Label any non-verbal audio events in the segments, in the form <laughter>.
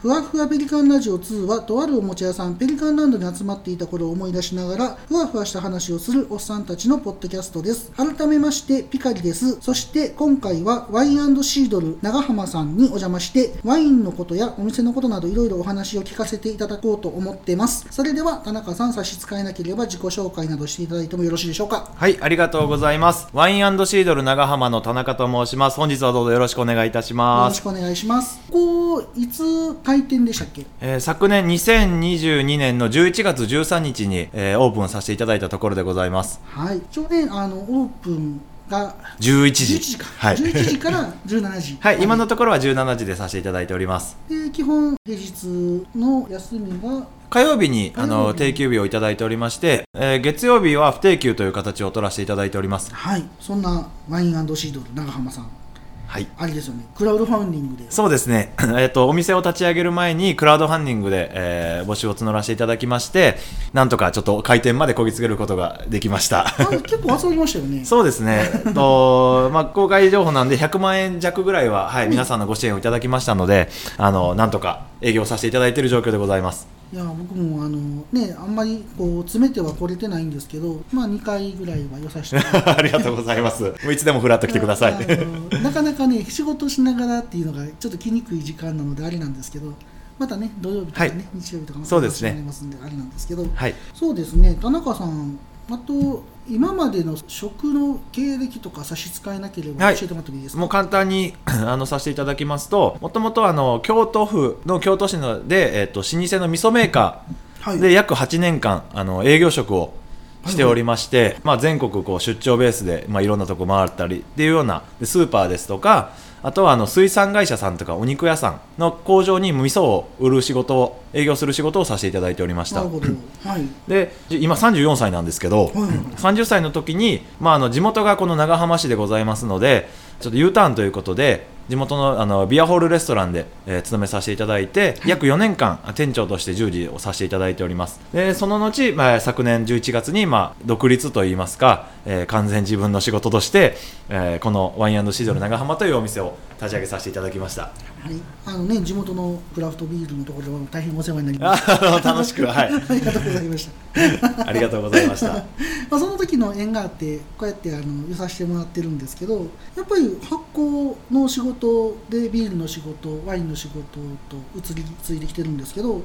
ふわふわペリカンラジオ2はとあるおもちゃ屋さんペリカンランドに集まっていた頃を思い出しながらふわふわした話をするおっさんたちのポッドキャストです改めましてピカリですそして今回はワインシードル長浜さんにお邪魔してワインのことやお店のことなどいろいろお話を聞かせていただこうと思ってますそれでは田中さん差し支えなければ自己紹介などしていただいてもよろしいでしょうか？はい、ありがとうございます。ワインシードル長浜の田中と申します。本日はどうぞよろしくお願いいたしよます。ろしくお願いしますここいつ開店でしたっけ？えー昨年2022年の11月13日に、えーオープンさせていただいたところでございます。はいちょうどねあのオープンが11時。11時か、はい。11時から17時 <laughs> はい、今のところは17時でさせていただいております。で基本平日の休みが火曜日にあの日定休日をいただいておりまして、えー月曜日は不定休という形を取らせていただいております。はいそんなワインシードル長浜さんはい。あれですよね。クラウドファンディングで。そうですね、<laughs> えっとお店を立ち上げる前にクラウドファンディングで、えー募集を募らせていただきましてなんとかちょっと開店までこぎつけることができました。あ結構集まりましたよね。<laughs> そうですね、と <laughs> まあ、公開情報なんで100万円弱ぐらいは、はい、皆さんのご支援をいただきましたのであのなんとか営業させていただいている状況でございますいや僕もあのねあんまりこう詰めては来れてないんですけどまあ2回ぐらいは良させて <laughs> ありがとうございます。もういつでもフラッと来てください。なかなかね仕事しながらっていうのがちょっと来にくい時間なのであれなんですけどまたね土曜日とかね、はい。日曜日とかまたそうですね。お話になりますんであれなんですけど。はい。そうですね。田中さんあと今までの食の経歴とか差し支えなければはい。教えてもらってもいいですか、もう簡単に <laughs> あのさせていただきますともともとあの京都府の京都市ので、えっと老舗の味噌メーカーはい。で約8年間あの営業職をしておりまして、まあ、全国こう出張ベースで、まあ、いろんなとこ回ったりっていうようなでスーパーですとかあとはあの水産会社さんとかお肉屋さんの工場に味噌を売る仕事を営業する仕事をさせていただいておりました。はい。で今34歳なんですけど、はい。はい30歳の時に、まあ、あの地元がこの長浜市でございますのでちょっと U ターンということで地元のあのビアホールレストランで、えー勤めさせていただいて、約4年間店長として従事をさせていただいております。でその後、まあ、昨年11月に、まあ、独立といいますか、えー完全自分の仕事として、えーこのワインシードル長浜というお店を立ち上げさせていただきました。はい、あのね地元のクラフトビールのところでは大変お世話になりましあの <laughs> 楽しくはい。た <laughs> ありがとうございました。<laughs> ありがとうございました。まあその時の縁があってこうやってあの寄させてもらってるんですけどやっぱり発酵の仕事でビールの仕事ワインの仕事と移り継いできてるんですけど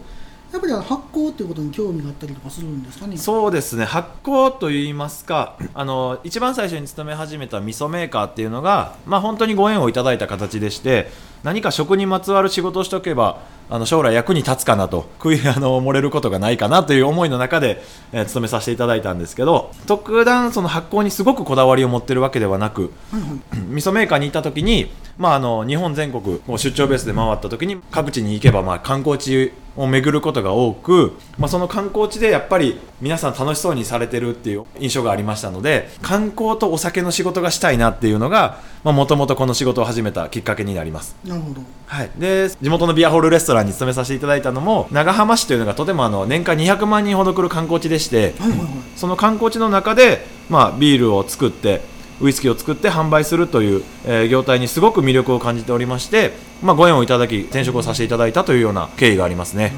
やっぱり発酵っていうことに興味があったりとかするんですかね？そうですね。発酵といいますかあの一番最初に勤め始めた味噌メーカーっていうのが、まあ、本当にご縁をいただいた形でして何か食にまつわる仕事をしておけばあの将来役に立つかなと食い <laughs> あの漏れることがないかなという思いの中で、えー勤めさせていただいたんですけど特段その発酵にすごくこだわりを持ってるわけではなくはいはい。<clears throat> 味噌メーカーに行った時に、まあ、あの日本全国出張ベースで回った時に各地に行けば、まあ、観光地を巡ることが多く、まあ、その観光地でやっぱり皆さん楽しそうにされてるっていう印象がありましたので観光とお酒の仕事がしたいなっていうのがもともとこの仕事を始めたきっかけになります。なるほど。はい、で地元のビアホールレストランに勤めさせていただいたのも長浜市というのがとてもあの年間200万人ほど来る観光地でしてはいはいはい。その観光地の中で、まあ、ビールを作ってウイスキーを作って販売するという、えー業態にすごく魅力を感じておりまして、まあ、ご縁をいただき転職をさせていただいたというような経緯がありますね。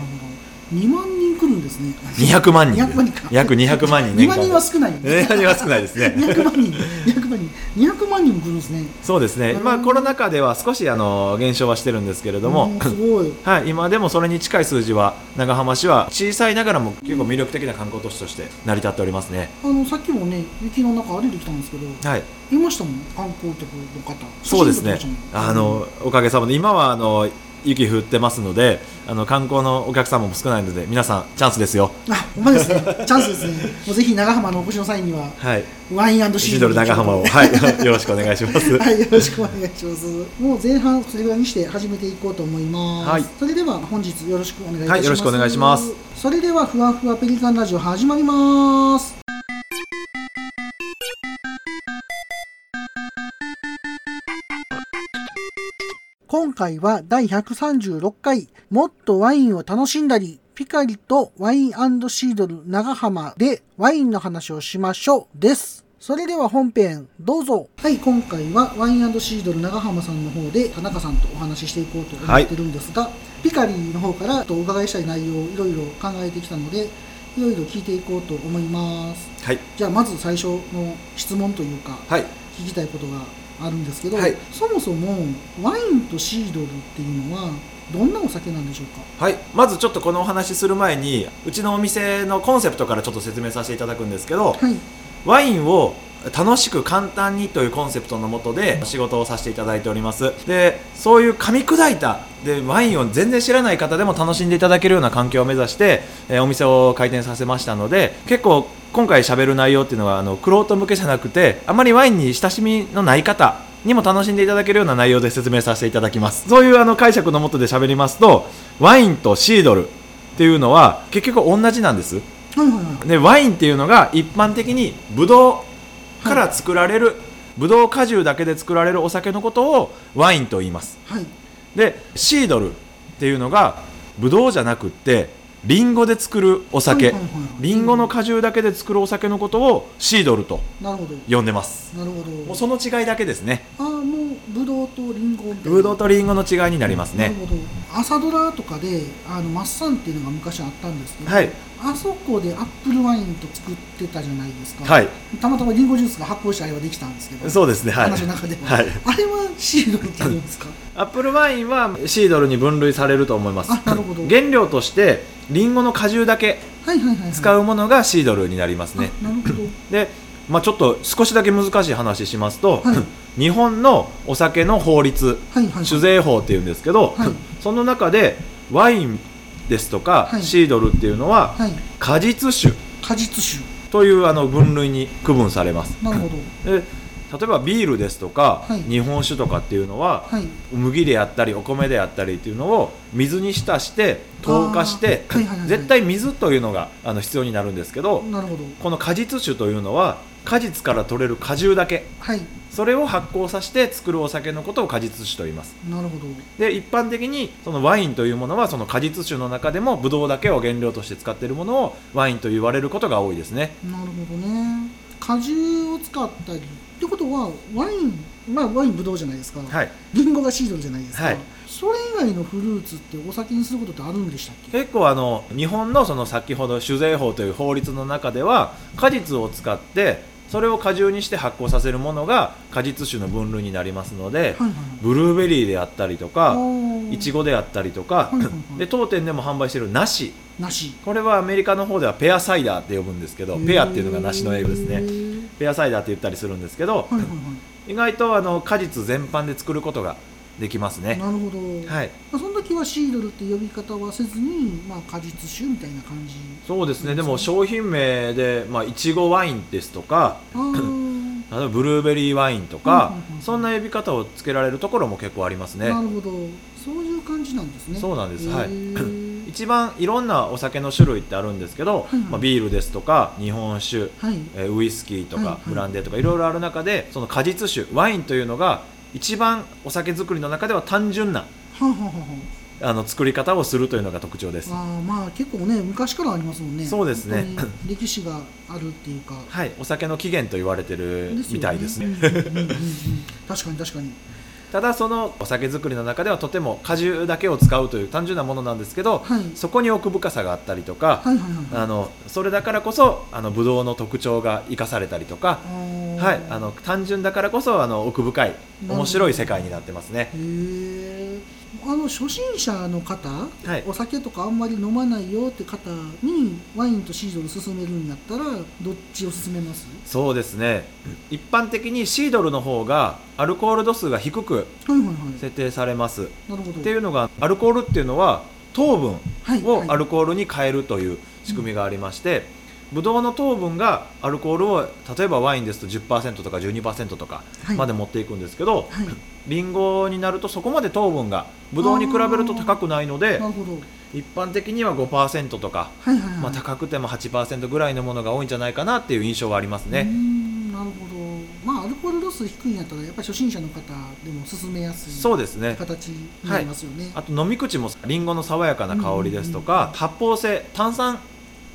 2万来るんですね。200万人。200万人か。約200万人2年間万人は少ない200万人は少ないですね。200万人。200万人。200万人も来るんですね。そうですね、まあ、うんコロナ禍では少しあの減少はしてるんですけれども、うんすごい。<laughs> はい、今でもそれに近い数字は長浜市は小さいながらも結構魅力的な観光都市として成り立っておりますね。あのさっきもね雪の中歩いてきたんですけどはい、いましたもん。観光客の方。そうですね。あのおかげさまで今はあの雪降ってますのであの観光のお客様も少ないので皆さんチャンスですよ。あほんまですねチャンスですねもうぜひ長浜のお越しの際にははい、ワインシシードル長浜を、はい、<laughs> よろしくお願いします。はい、よろしくお願いします。もう前半それぐらいにして始めていこうと思います。はいそれでは本日よろしくお願いします。はいよろしくお願いします。それではふわふわペリカンラジオ始まります。今回は第136回もっとワインを楽しんだりピカリとワインシードル長浜でワインの話をしましょうです。それでは本編どうぞ。はい今回はワインシードル長浜さんの方で田中さんとお話ししていこうと思ってるんですが、ピカリーの方からお伺いしたい内容をいろいろ考えてきたのでいろいろ聞いていこうと思います。はい。じゃあまず最初の質問というかはい。聞きたいことがあるんですけど、はい。そもそもワインとシードルっていうのはどんなお酒なんでしょうか？はい、まずちょっとこのお話しする前にうちのお店のコンセプトからちょっと説明させていただくんですけどはい。ワインを楽しく簡単にというコンセプトのもとで仕事をさせていただいております。でそういう噛み砕いたでワインを全然知らない方でも楽しんでいただけるような環境を目指して、えーお店を開店させましたので結構今回喋る内容っていうのはあの玄人向けじゃなくてあまりワインに親しみのない方にも楽しんでいただけるような内容で説明させていただきます。そういうあの解釈のもとで喋りますとワインとシードルっていうのは結局同じなんです。でワインっていうのが一般的にブドウから作られる、ブドウ果汁だけで作られるお酒のことをワインと言います。はい。でシードルっていうのがブドウじゃなくってリンゴで作るお酒、はいはいはい。リンゴの果汁だけで作るお酒のことをシードルと呼んでます。なるほど。もうその違いだけですね。ああもうブドウとリンゴみたいな。ブドウとリンゴの違いになりますね。なるほど。朝ドラとかであのマッサンっていうのが昔あったんですけど、はい。あそこでアップルワインと作ってたじゃないですか、はい。たまたまリンゴジュースが発酵してあれはできたんですけどそうですねはい。話の中では、はい。あれはシードルって言うんですか？<laughs> アップルワインはシードルに分類されると思います。あなるほど。原料としてリンゴの果汁だけはいはいはい、はい、使うものがシードルになりますね。あなるほど。で、まあ、ちょっと少しだけ難しい話しますと、はい。<laughs> 日本のお酒の法律はいはい酒税法っていうんですけど、はい。<laughs> その中でワインですとか、はい。シードルっていうのははい。果実酒。果実酒。というあの分類に区分されます。なるほど。<laughs> で例えばビールですとか、はい。日本酒とかっていうのは、はい。麦であったりお米であったりっていうのを水に浸して糖化して、絶対水というのがあの必要になるんですけどなるほど。この果実酒というのは果実から取れる果汁だけ。はい。それを発酵させて作るお酒のことを果実酒と言います。なるほど。で一般的にそのワインというものはその果実酒の中でもブドウだけを原料として使っているものをワインと言われることが多いですね。なるほどね。果汁を使ったりってことはワインまあワインブドウじゃないですか、はい。リンゴがシードルじゃないですか、はい。それ以外のフルーツってお酒にすることってあるんでしたっけ？結構あの日本のその先ほど酒税法という法律の中では果実を使ってそれを果汁にして発酵させるものが果実酒の分類になりますので、はいはい。ブルーベリーであったりとかはいいちごであったりとか、はいはいはい。<laughs> で当店でも販売している梨。梨。これはアメリカの方ではペアサイダーって呼ぶんですけどペアっていうのが梨の英語ですへね。ーペアサイダーって言ったりするんですけど、はいはいは意外とあの果実全般で作ることができますいね。なるほど、はい。まあ、その時はシードルって呼び方はせずに、まあ、果実酒みたいな感じ。そうですね。でも商品名でまあいちごワインですとか <laughs> 例えばブルーベリーワインとかそんな呼び方をつけられるところも結構ありますね。なるほど。そういう感じなんですね。そうなんです。はい。<laughs> 一番いろんなお酒の種類ってあるんですけど、はいはい。まあ、ビールですとか日本酒はい。えーウイスキーとはいはい。かブランデーとかいろいろある中でその果実酒ワインというのが一番お酒作りの中では単純なは <laughs> あ、の作り方をするというのが特徴です。あまあ結構ね昔からありますもんね。そうですね。歴史があるっていうか。はいお酒の起源と言われてるみたいですね。確かに確かに。ただそのお酒作りの中ではとても果汁だけを使うという単純なものなんですけど、はい。そこに奥深さがあったりとか、それだからこそあのブドウの特徴が生かされたりとか、はい、あの単純だからこそあの奥深い面白い世界になってますね。へえあの初心者の方、はい。お酒とかあんまり飲まないよって方にワインとシードル勧めるんやったらどっちを勧めます？そうですね。一般的にシードルの方がアルコール度数が低くはいはいはい。設定されます。なるほど。っていうのがアルコールっていうのは糖分はいをアルルコールに変えるという仕組みがありまして、ブドウの糖分がアルコールを例えばワインですと10%とか12%とかはい。まで持っていくんですけど、はいリンゴになるとそこまで糖分がブドウに比べると高くないので一般的には5%とか、はいはいはい、まあ、高くても8%ぐらいのものが多いんじゃないかなっていう印象はありますね。んなるほど。まあアルコール度数低いんやったらやっぱり初心者の方でも勧めやすいそうですね形になりますよね、あと飲み口もリンゴの爽やかな香りですとうんうんうんか発泡性炭酸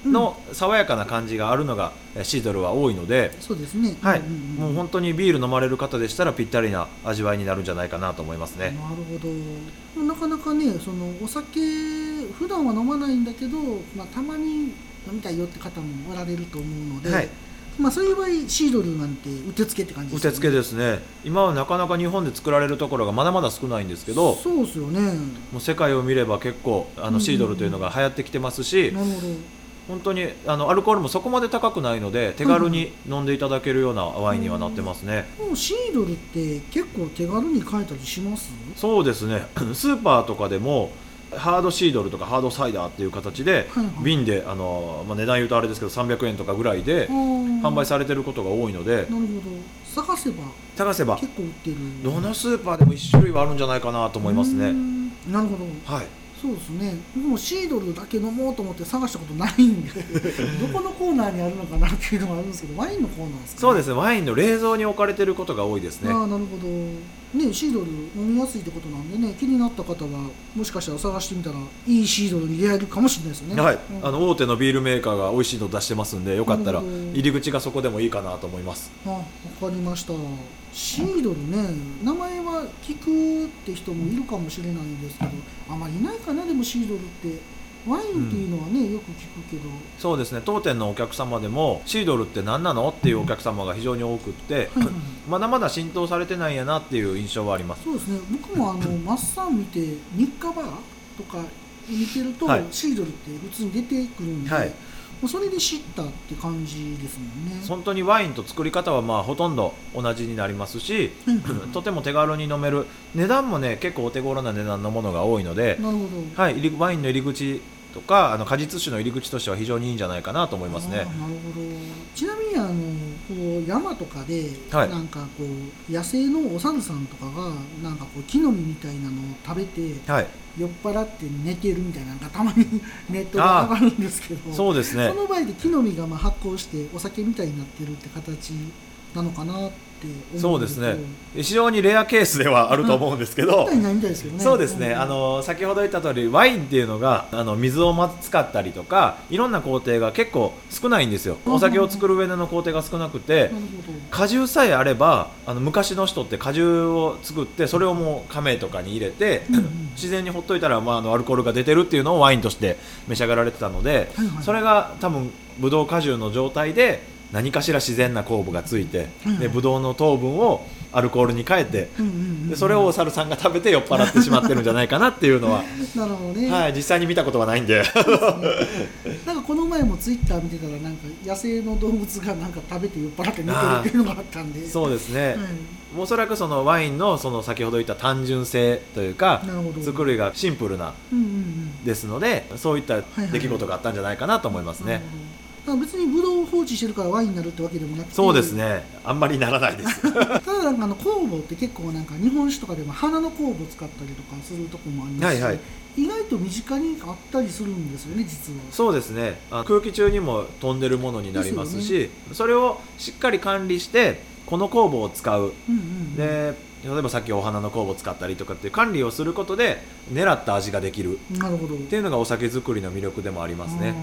の爽やかな感じがあるのがえシードルは多いので、そうですね。はい。んんん。もう本当にビール飲まれる方でしたらぴったりな味わいになるんじゃないかなと思いますね。なるほど。なかなかねそのお酒普段は飲まないんだけど、まあ、たまに飲みたいよって方もおられると思うので、はい。まあ、そういう場合シードルなんてうってつけって感じですよね。うてつけですね。今はなかなか日本で作られるところがまだまだ少ないんですけどそうですよね。もう世界を見れば結構あうんうんうんのシードルというのが流行ってきてますし、なるほど本当にあのアルコールもそこまで高くないので手軽に飲んでいただけるようなワインにはなってますね、もうシードルって結構手軽に買えたりします？そうですね。<laughs> スーパーとかでもハードシードルとかハードサイダーっていう形ではいはい。瓶であの、まあ、値段言うとあれですけど300円とかぐらいで販販売されてることが多いので。なるほど。探せば探せば。結構売ってる。どのスーパーでも1種類はあるんじゃないかなと思いますね。ん。なるほど。はいそうですね。僕もシードルだけ飲もうと思って探したことないんで <laughs> どこのコーナーにあるのかなっていうのがあるんですけどワインのコーナーですか、そうですね。ワインの冷蔵に置かれてることが多いですね。ああなるほど。ねシードル飲みやすいってことなんでね気になった方はもしかしたら探してみたらいいシードルに出会えるかもしれないですよね。はい、うん。あの大手のビールメーカーが美味しいの出してますんでよかったら入り口がそこでもいいかなと思います。あわかりましたシードルね名前は聞くって人もいるかもしれないんですけどあまりいないかなでもシードルって。ワインっていうのはね、よく聞くけど。そうですね。当店のお客様でもシードルって何なのっていうお客様が非常に多くって、はいはいまだまだ浸透されてないんやなっていう印象はあります。そうですね。僕もあの <laughs> マッサン見て日課バーとか見てると、はい。シードルって普通に出てくるんで、はいもうそれで知ったって感じですもんね。本当にワインと作り方はまあほとんど同じになりますしうん。<laughs> とても手軽に飲める値段もね結構お手頃な値段のものが多いので、なるほど。はい、入りワインの入り口とかあの果実酒の入り口としては非常にいいんじゃないかなと思いますね。なるほど。ちなみにあのこう山とかで、はい。なんかこう野生のお猿さんとかがなんかこう木の実みたいなのを食べてはい酔っ払って寝てるみたいなのがたまに <laughs> ネットで上がるんですけどそうですね。その場合で木の実がまあ発酵してお酒みたいになってるって形なのかなって思そうですね。非常にレアケースではあると思うんですけど。そうですね、ん。あの先ほど言った通りワインっていうのがあの水を使ったりとかいろんな工程が結構少ないんですよ。うんお酒を作る上での工程が少なくて果汁さえあればあの昔の人って果汁を作ってそれをもう亀とかに入れて、うんうん。自然にほっといたら、まあ、あのアルコールが出てるっていうのをワインとして召し上がられてたので、はいはい。それが多分ブドウ果汁の状態で何かしら自然な酵母がついて、うん。でブドウの糖分をアルコールに変えてうんうんうんでそれをお猿さんが食べて酔っ払ってしまってるんじゃないかなっていうのは、<laughs> なるほどね、はい、実際に見たことはないんで。なんかこの前もツイッター見てたらなんか野生の動物がなんか食べて酔っ払って寝てるっていうのがあったんで。そうですね、はい。おそらくそのワインのその先ほど言った単純性というか作りがシンプルなうんうんうん。ですのでそういったはいはい。出来事があったんじゃないかなと思いますね、なるほどだから別にブドウを放置してるからワインになるってわけでもなくてそうですね。あんまりならないです。<laughs> ただなんかあの酵母って結構なんか日本酒とかでも花の酵母使ったりとかするとこもありますし、はいはい。意外と身近にあったりするんですよね実は。そうですね。あ空気中にも飛んでるものになりますしですそれをしっかり管理してこの酵母を使う。うんうんで例えばさっきお花の酵母を使ったりとかっていう管理をすることで狙った味ができる。なるほど。っていうのがお酒作りの魅力でもありますね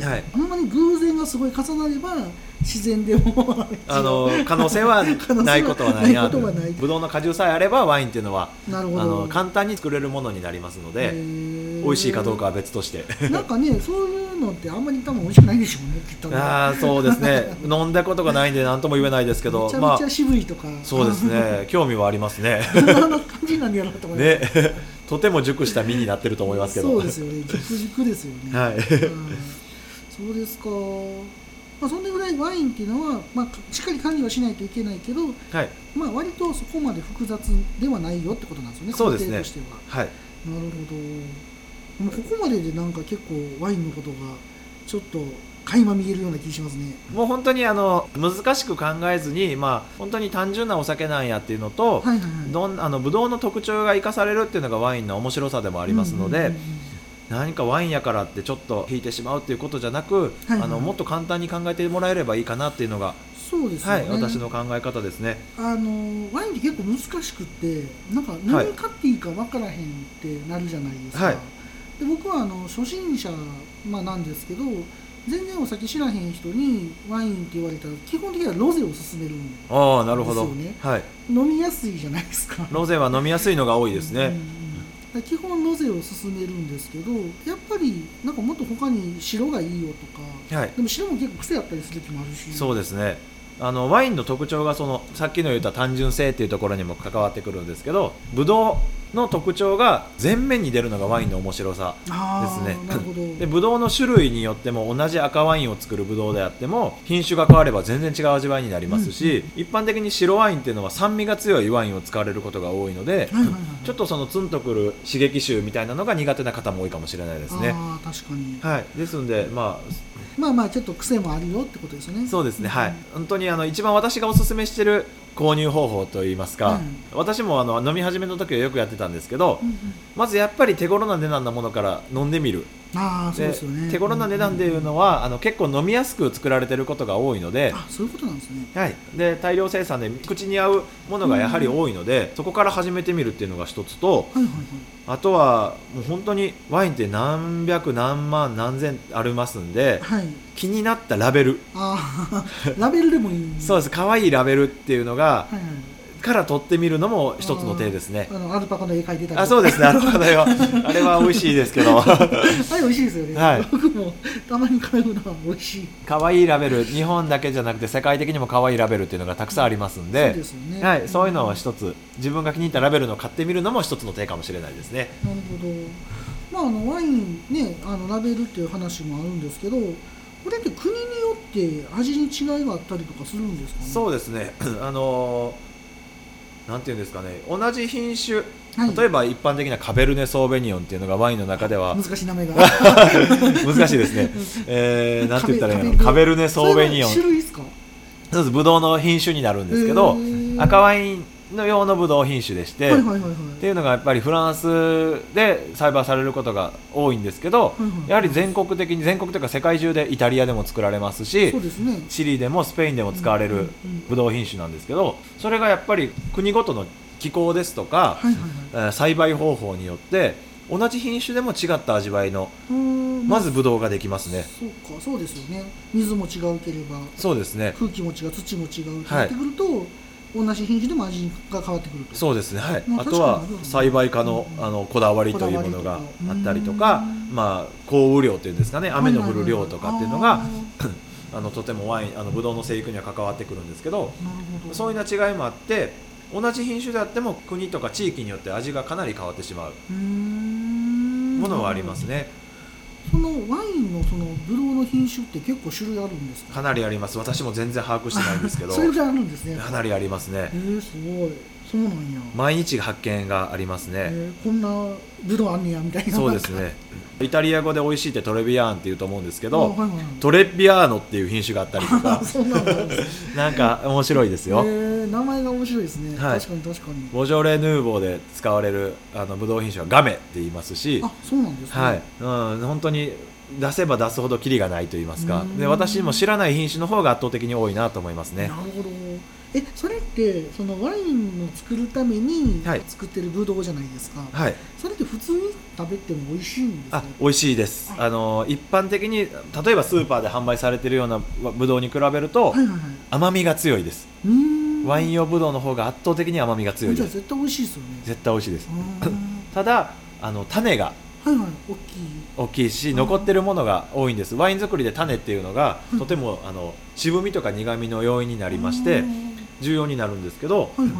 はい。あんまり偶然がすごい重なれば自然でもあの <laughs> 可能性はないことはないなぶどうの果汁さえあればワインっていうのはなるほど。あの簡単に作れるものになりますのへでー。美味しいかどうかは別として。なんかねそういうのってあんまり多分美味しくないでしょうねきっとね。ああそうですね。飲んだことがないんで何とも言えないですけどめちゃまあめちゃ渋いとか、そうですね。<laughs> 興味はありますね。どんな感じなんやろうと思います。ね。とても熟した実になってると思いますけど。そうですよね。熟熟ですよね、はい。うんそうですか、まあ、そんなぐらいワインっていうのは、まあ、しっかり管理はしないといけないけど、はい。まあ、割とそこまで複雑ではないよってことなんですよねそうですね。としては。はい。なるほど。もうここまででなんか結構ワインのことがちょっと垣間見えるような気しますね。もう本当にあの難しく考えずにまあ本当に単純なお酒なんやっていうのと、はいはいはい。どんあのブドウの特徴が生かされるっていうのがワインの面白さでもありますので、うんうんうんうん何かワインやからってちょっと引いてしまうっていうことじゃなく、はいはい。あのもっと簡単に考えてもらえればいいかなっていうのが、そうですよね、はい、私の考え方ですね。あのワインって結構難しくってなんか何買っていいか分からへんってなるじゃないですか、はい。で僕はあの初心者、まあ、なんですけど全然お酒知らへん人にワインって言われたら基本的にはロゼを勧めるんああなるほど、ですよねはい。飲みやすいじゃないですか。ロゼは飲みやすいのが多いですね、うん基本ロゼを勧めるんですけどやっぱりなんかもっと他に白がいいよとかはい。でも白も結構癖あったりする時もあるし。そうですねあのワインの特徴がそのさっきの言った単純性っていうところにも関わってくるんですけどブドウの特徴が前面に出るのがワインの面白さですね。でブドウの種類によっても同じ赤ワインを作るブドウであっても品種が変われば全然違う味わいになりますし、一般的に白ワインっていうのは酸味が強いワインを使われることが多いので、はいはいはい。ちょっとそのツンとくる刺激臭みたいなのが苦手な方も多いかもしれないですね。確かに。はい、ですので、まあ、まあまあちょっと癖もあるよってことですよね。そうですね、んはい、本当にあの一番私がおすすめしている購入方法といいますか、うん。私もあの飲み始めの時はよくやってたんですけど、うんうん。まずやっぱり手頃な値段のものから飲んでみる。ああそうですよね。手頃な値段っていうのは、あの結構飲みやすく作られてることが多いので。あそういうことなんですね。はい、で大量生産で口に合うものがやはり多いので、そこから始めてみるっていうのが一つとはいはいはい。あとはもう本当にワインって何百何万何千ありますんではい気になったラベル。ああ <laughs> ラベルでもいい。そうです。可愛いラベルっていうのがはいはい。から取ってみるのも一つの手ですね。あのアルパカの絵描いてたりあそうですね。あの方よあれは美味しいですけど。<laughs> あれ美味しいですよね、はい。僕もたまに買うのは美味しい。可愛いラベル。日本だけじゃなくて世界的にも可愛いラベルっていうのがたくさんありますんで。そうですよね。はい、そういうのは一つ。自分が気に入ったラベルのを買ってみるのも一つの手かもしれないですね。なるほど。まああのワインねあのラベルっていう話もあるんですけどこれって国によって味に違いがあったりとかするんですかね？そうですね。<clears throat> あのーなんていうんですかね。同じ品種はい。例えば一般的なカベルネ・ソーベニオンっていうのがワインの中では難しい名前が。<laughs> 難しいですね、えー、なんて言ったらいいの？カベカベルネ・ソーベニオン。それは種類ですか？そうです。ブドウの品種になるんですけど赤ワインの用のブドウ品種でして、はいはいはいはい。っていうのがやっぱりフランスで栽培されることが多いんですけど、はいはいやはり全国的に全国というか世界中でイタリアでも作られますしね。チリでもスペインでも使われるブドウ品種なんですけどそれがやっぱり国ごとの気候ですとか、はいはいはい。えー栽培方法によって同じ品種でも違った味わいのまずブドウができますね。そうかそうですよね。水も違うければそうですね。空気も違う土も違うってなってくると、同じ品種でも味が変わってくると。そうですね、はい。まああとは栽培家のうんあのこだわりというものがあったりとかまあ、降雨量というんですかね。雨の降る量とかっていうのがあ <coughs> あのとてもワインあのブドウの生育には関わってくるんですけどそういうな違いもあって同じ品種であっても国とか地域によって味がかなり変わってしまうものはありますねそのワインのそのブドウの品種って結構種類あるんですか？かなりあります。私も全然把握してないんですけど。それぐらいあるんですねかなりありますねえー、すごいそうなんや、毎日発見がありますね。えーこんなブドウあんねやみたいな。そうですね。イタリア語で美味しいってトレビアーンって言うと思うんですけあどはいはいはい。トレビアーノっていう品種があったりとか。<laughs> なんか面白いですよ、えー名前が面白いですね、はい。確かに確かに。ボジョレ・ヌーボーで使われるあのブドウ品種はガメって言いますし。あそうなんですね、はい、うん、本当に出せば出すほどキリがないと言いますか。うん。で私も知らない品種の方が圧倒的に多いなと思いますね。なるほどえそれってそのワインを作るためにはい。作ってるブドウじゃないですか、はい。それって普通に食べても美味しいんですあか美味しいです。あの一般的に例えばスーパーで販売されているようなブドウに比べるとはいはいはい。甘みが強いです。ワイン用ブドウの方が圧倒的に甘みが強いです。じゃあ絶対美味しいですよね。絶対美味しいです。<laughs> ただあの種がはいはい。大きい。大きいしうん残ってるものが多いんです。ワイン作りで種っていうのがうんとてもあの渋みとか苦みの要因になりまして重要になるんですけどはいはいはい。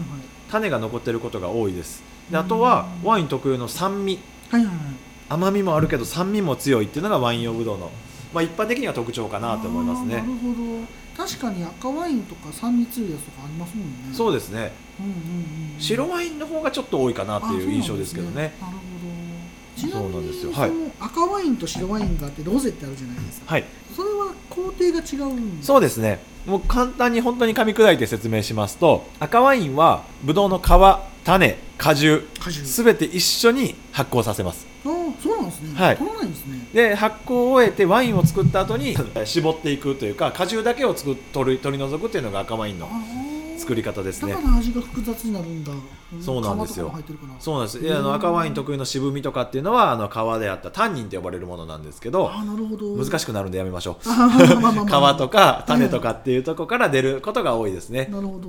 種が残ってることが多いです。であとはうん。ワイン特有の酸味。はいはいはい。甘みもあるけど酸味も強いっていうのがワイン用ブドウの、まあ、一般的には特徴かなと思いますね。なるほど。確かに赤ワインとか酸味強いやつとかありますもんね。そうですね。うんうんうんうん。白ワインの方がちょっと多いかなっていう印象ですけどね。なるほど。ちなみそうなんですよ。にはい。その赤ワインと白ワインがあってロゼってあるじゃないですか。はい。それは工程が違うんですそうですねもう簡単に本当に噛み砕いて説明しますと赤ワインはブドウの皮種果汁すべて一緒に発酵させます。ああそうなんですね。はい。取らないんですね。で発酵を終えてワインを作った後に絞っていくというか果汁だけを作っ取り取り除くっていうのが赤ワインの作り方ですね。だから味が複雑になるんだそうなんですよ。そうなんです。あの赤ワイン特有の渋みとかっていうのはあの皮であったタンニンと呼ばれるものなんですけどど。難しくなるんでやめましょう。皮 <laughs> とか種とかっていうところから出ることが多いですね。なるほど。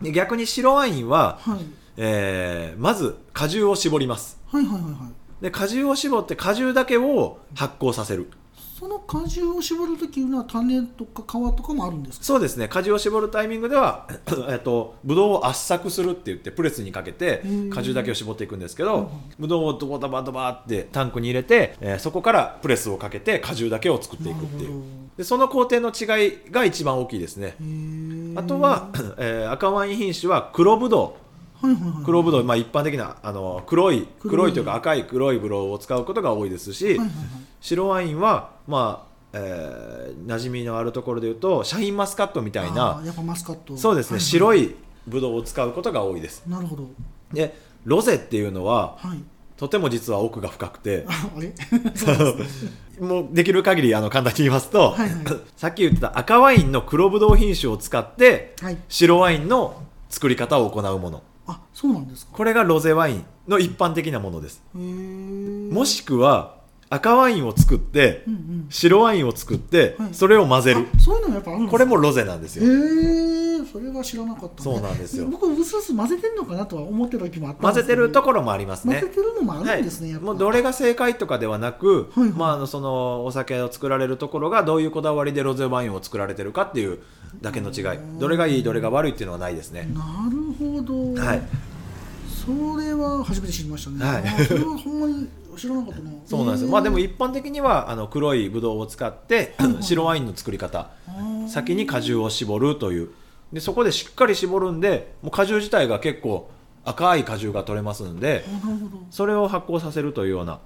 で逆に白ワインは、はい。えーまず果汁を絞ります。はいはいはいはい。で果汁を絞って果汁だけを発酵させるその果汁を絞るときは種とか皮とかもあるんですか？そうですね。果汁を絞るタイミングでは <coughs> えっとブドウを圧搾するって言ってプレスにかけてうん。果汁だけを絞っていくんですけうん。どブドウをドバドバドバってタンクに入れて、えーそこからプレスをかけて果汁だけを作っていくっていう。でその工程の違いが一番大きいですね。あとは、<coughs> えー赤ワイン品種は黒ブドウ黒ブドウ、まあ、一般的なあの黒い黒い。というか赤い黒いブドウを使うことが多いですし、白ワインはまあえー、馴染みのあるところでいうとシャインマスカットみたいあなーやっぱマスカット。そうですね、はいはい白いブドウを使うことが多いです。なるほど。でロゼっていうのははい。とても実は奥が深くて <laughs> もうできる限りあの簡単に言いますと、はいはい。<laughs> さっき言ってた赤ワインの黒ブドウ品種を使ってはい。白ワインの作り方を行うもの。あそうなんですか？これがロゼワインの一般的なものです。もしくは赤ワインを作ってうんうん。白ワインを作ってはい。それを混ぜる。あそういうのもやっぱあるんですかこれもロゼなんですへよえそれは知らなかったそうなんですよ。僕うすうす混ぜてんのかなとは思ってた時もあった混ぜんですけど。てるところもありますね。混ぜてるのもあるんですね、やっぱ。もうどれが正解とかではなく、はいはい。まあ、あのそのお酒を作られるところがどういうこだわりでロゼワインを作られてるかっていうだけの違い。どれがいいどれが悪いっていうのはないですね。なるほど、はいそれは初めて知りましたね、はい。あそれはほんまに知らなかったな。<laughs> そうなんですよ、まあでも一般的にはあの黒いブドウを使ってはいはい。<laughs> 白ワインの作り方。先に果汁を絞るという。でそこでしっかり絞るんでもう果汁自体が結構赤い果汁が取れますんであなるほど。それを発酵させるというような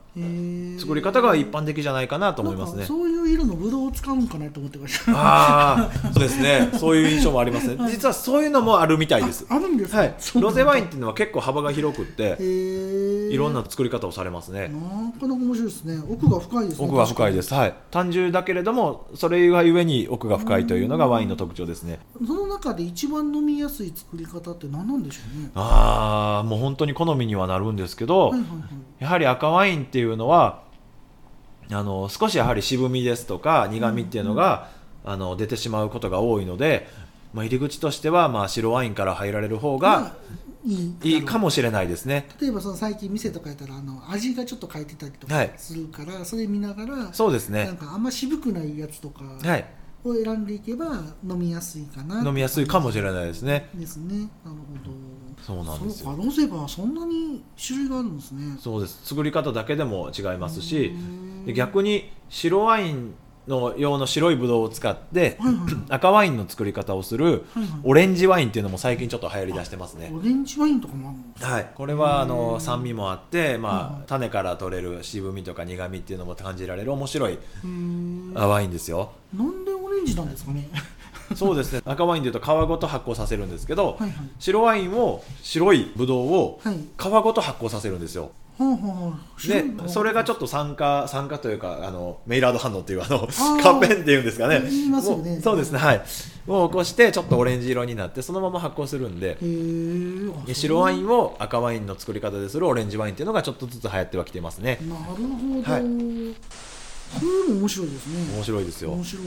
作り方が一般的じゃないかなと思いますね。そういう色のブドウを使うんかなと思ってました。ああそうですね。そういう印象もありますね。はい。実はそういうのもあるみたいです。ああるんですか、はい。ロゼワインっていうのは結構幅が広くっていろんな作り方をされますね。なかなか面白いですね。奥が深いですね。奥が深いです。すはい。単純だけれどもそれがゆえに奥が深いというのがワインの特徴ですね。その中で一番飲みやすい作り方って何なんでしょうね？ああもう本当に好みにはなるんですけど、はいはいはい。やはり赤ワインっていうのはあの少しやはり渋みですとか苦みっていうのが、あの出てしまうことが多いので、まあ、入り口としてはまあ白ワインから入られる方がまあいいいいかもしれないですね。例えばその最近店とかやったらあの味がちょっと書いてたりとかはいするから、それ見ながらそうですねなん。かあんま渋くないやつとかはい。を選んでいけば飲みやすいかな飲みやすいかもしれないですね。ですねなるほどそうなんですよ。ロゼがそんなに種類があるんですね。そうです。作り方だけでも違いますし逆に白ワインの用の白いブドウを使ってはいはい <clears throat> 赤ワインの作り方をするオレンジワインっていうのも最近ちょっと流行り出してますね。オレンジワインとかもあるんですかはい、これはあの酸味もあって、はいまあ、はい種から取れる渋みとか苦みっていうのも感じられる面白いワインですよ。なんでオレンジなんですかねそうですね。赤ワインでいうと皮ごと発酵させるんですけど、はいはい。白ワインを白いブドウをはい。皮ごと発酵させるんですよ。でそれがちょっっと酸化酸化というかあのメイラード反応っていうあのー。カンペンっていうんですかね。言いますよね。そうですね。はい。を起こしてちょっとオレンジ色になってそのまま発酵するんで。で白ワインンを赤ワインの作り方でするオレンジワインっていうのがちょっとずつ流行ってはきてますね。なるほど、はい。それも面白いですね。面白いですよ。面白い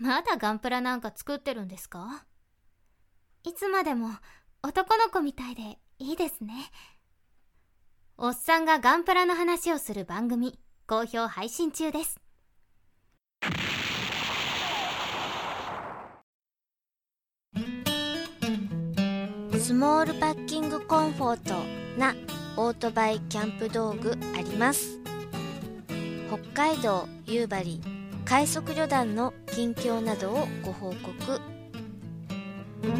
まだガンプラなんか作ってるんですか？いつまでも男の子みたいでいいですね。おっさんがガンプラの話をする番組好評配信中です。スモールパッキングコンフォートなオートバイキャンプ道具あります。北海道夕張快速旅団の近況などをご報告。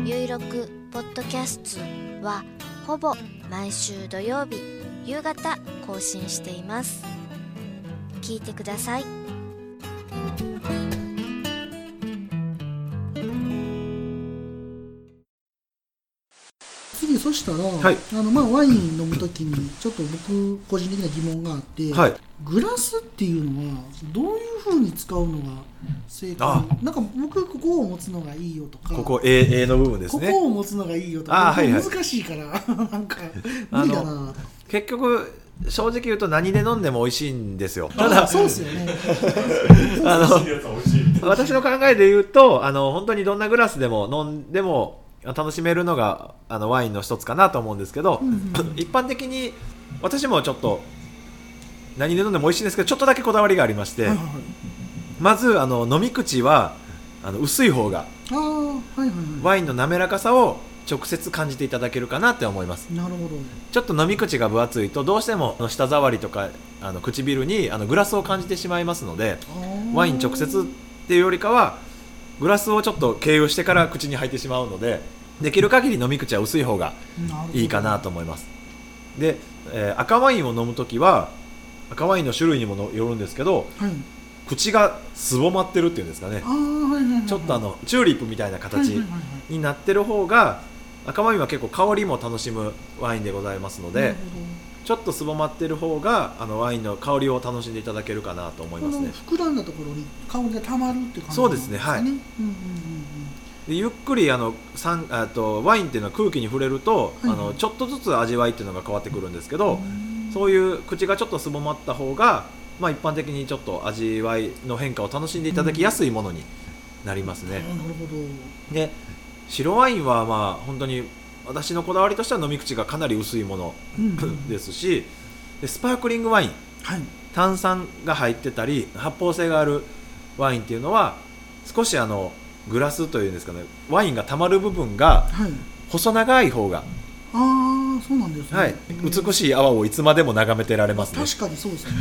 ゆいろくポッドキャストはほぼ毎週土曜日夕方更新しています。聞いてください。次そしたら、はい。あのまあ、ワイン飲むときにちょっと僕個人的な疑問があって、はい。グラスっていうのはどういうふうに使うのが正あ。解なんか僕ここを持つのがいいよとか。ここ A, A の部分ですね。ここを持つのがいいよとか。あはいはい。難しいから <laughs> なんか無理だな。結局正直言うと何で飲んでも美味しいんですよ。たあだそうですよね。あの私の考えで言うとあの本当にどんなグラスでも飲んでも楽しめるのがあのワインの一つかなと思うんですけど、<laughs> 一般的に私もちょっと何で飲んでも美味しいんですけどちょっとだけこだわりがありまして、まずあの飲み口はあの薄い方がワインの滑らかさを直接感じていただけるかなって思います。なるほど。ちょっと飲み口が分厚いとどうしても舌触りとかあの唇にあのグラスを感じてしまいますのでワイン直接っていうよりかはグラスをちょっと経由してから口に入ってしまうのでできる限り飲み口は薄い方がいいかなと思います。で、えー赤ワインを飲むときは赤ワインの種類にものよるんですけどはい。口がすぼまってるっていうんですかね。ちょっとあのチューリップみたいな形になってる方が赤ワインは結構香りも楽しむワインでございますのでちょっとすぼまってる方があのワインの香りを楽しんでいただけるかなと思いますね。膨らんだところに香りがたまるって感じそうですねはい。うんうんうんでゆっくりあの酸あとワインっていうのは空気に触れると、はい。あのちょっとずつ味わいっていうのが変わってくるんですけど、うんそういう口がちょっとすぼまった方が、まあ、一般的にちょっと味わいの変化を楽しんでいただきやすいものになりますね、なるほど。で白ワインはまあ本当に私のこだわりとしては飲み口がかなり薄いものですしでスパークリングワイン。はい。炭酸が入ってたり発泡性があるワインっていうのは少しあのグラスというんですかねワインがたまる部分がはい。細長い方が、ああそうなんですね、はい、美しい泡をいつまでも眺めてられますね。確かにそうですね。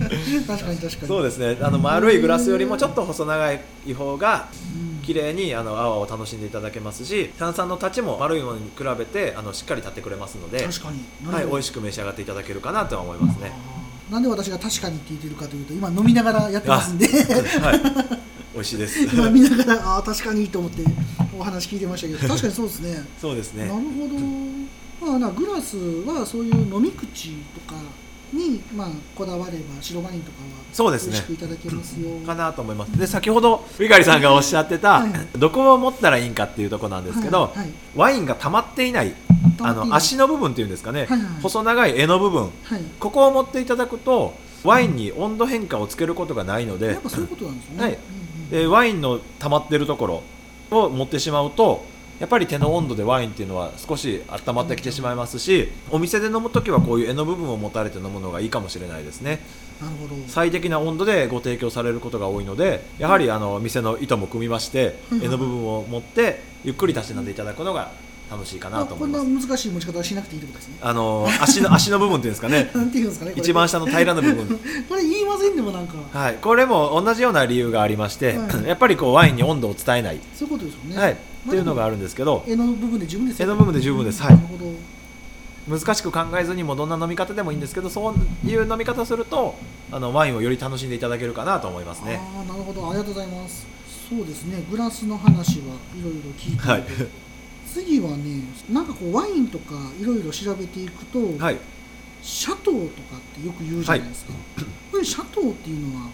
<laughs> 確かに確かに。そうですね。あの丸いグラスよりもちょっと細長い方がうん。綺麗にあの泡を楽しんでいただけますし炭酸の立ちも丸いものに比べてあのしっかり立ってくれますので、確かに。なはい、美味しく召し上がっていただけるかなとは思いますね。なんで私が確かにって言ってるかというと今飲みながらやってますんで。はい、美味しいです。<laughs> 今見ながらああ確かにと思ってお話聞いてましたけど <laughs> 確かにそうですねそうですねなる。ほど、まあ、なグラスはそういう飲み口とかに、まあ、こだわれば白ワインとかはそうですねしくいただけますよ。かなと思います。で、先ほどウィガリさんがおっしゃってた、はいどこを持ったらいいんかっていうところなんですけど、はいはいワインが溜まっていない、あの足の部分っていうんですかね、はいはい細長い柄の部分、はい、ここを持っていただくと、ワインに温度変化をつけることがないのでやっ、ぱそういうことなんですよね。はいうんうんでワインの溜まってるところを持ってしまうとやっぱり手の温度でワインっていうのは少し温まってきてしまいますしお店で飲むときはこういう柄の部分を持たれて飲むのがいいかもしれないですねなるほど。最適な温度でご提供されることが多いのでやはりあの店の糸も組みましてうん柄の部分を持ってゆっくりたしなんでいただくのが楽しいかなとこん思いますな難しい持ち方はしなくていいってことですね。あの足の <laughs> 足の部分っていうんですかね <laughs> なんていうんですかね。一番下の平らな部分 <laughs> これ言いませんでもなんか、はいこれも同じような理由がありましてはいやっぱりこうワインに温度を伝えないそういうことですよね。はい、っていうのがあるんですけど、絵の部分で十分ですよ絵の部分で十分ですはいなるほど。難しく考えずにもどんな飲み方でもいいんですけど、そういう飲み方をすると、あのワインをより楽しんでいただけるかなと思いますね。ああ、なるほど。ありがとうございます。そうですね。グラスの話はいろいろ聞いて、はい、次はね、なんかこうワインとかいろいろ調べていくと、はい、シャトーとかってよく言うじゃないですか。これシャトーっていうのは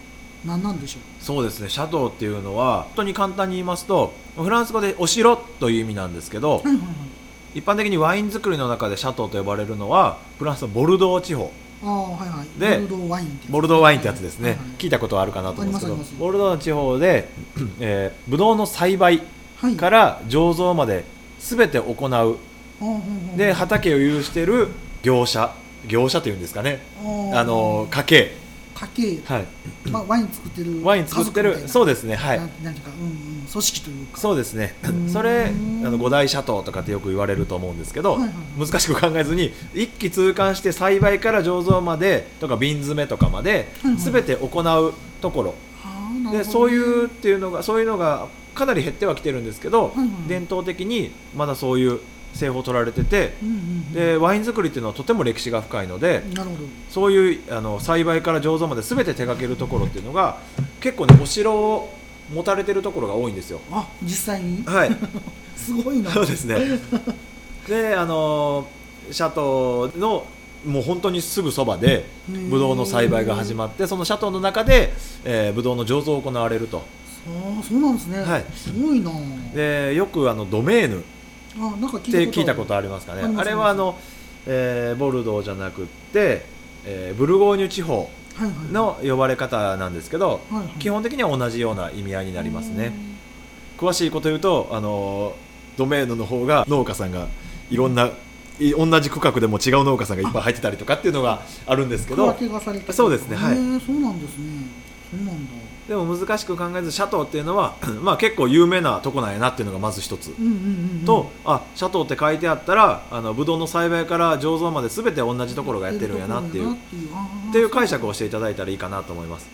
何なんでしょそうですね。シャトーっていうのは、本当に簡単に言いますと、フランス語でお城という意味なんですけどう。、はいはいはい。一般的にワイン作りの中でシャトーと呼ばれるのは、フランスのボルドー地方、ああ、はいはい。でボルドーワインってやつボルドーワインってやつですね。はいはい聞いたことはあるかなと思うんですけどボルドーの地方で、<clears throat> えー、ブドウの栽培はい。から醸造まで全て行う。で畑を有している業者業者というんですかね。あの家系家系、はい。まあ、ワイン作ってる。ワイン作ってる。そうでですね。はい。なんなんていうか、うんうん、組織というか。そうですね。ん。それあの五大シャトーとかってよく言われると思うんですけど、はいはい難しく考えずに一気通貫して栽培から醸造までとか瓶詰めとかまではいはい全て行うところ、でそういうっていうのがそういうのがかなり減ってはきてるんですけど、はいはい伝統的にまだそういう製法を取られててうんうんうん。でワイン作りっていうのはとても歴史が深いのでなるほど。そういうあの栽培から醸造まで全て手掛けるところっていうのが結構ねお城を持たれてるところが多いんですよ。あ実際に？はい。<laughs> すごいな。そうですね。で、あのシャトーのもう本当にすぐそばでブドウの栽培が始まって、そのシャトーの中で、えー、ブドウの醸造を行われると。ああそうなんですね、はい。すごいな。で、よくあのドメーヌっあなんか聞ていたこと聞いたことありますかね。あれはあの、えーボルドーじゃなくって、えーブルゴーニュ地方はいはい。の呼ばれ方なんですけど、はいはい。基本的には同じような意味合いになりますね。詳しいこと言うと、あのドメーヌの方が農家さんがいろんない同じ区画でも違う農家さんがいっぱい入ってたりとかっていうのがあるんですけどそうですねはい。そうなんですね。そうなんだでも難しく考えずシャトーっていうのは <clears throat> まあ結構有名なとこなんやなっていうのがまず一つ、うんうんうんうん。とあシャトーって書いてあったらあのブドウの栽培から醸造まで全て同じところがやってるんやなっていう。っていう解釈をしていただいたらいいかなと思います。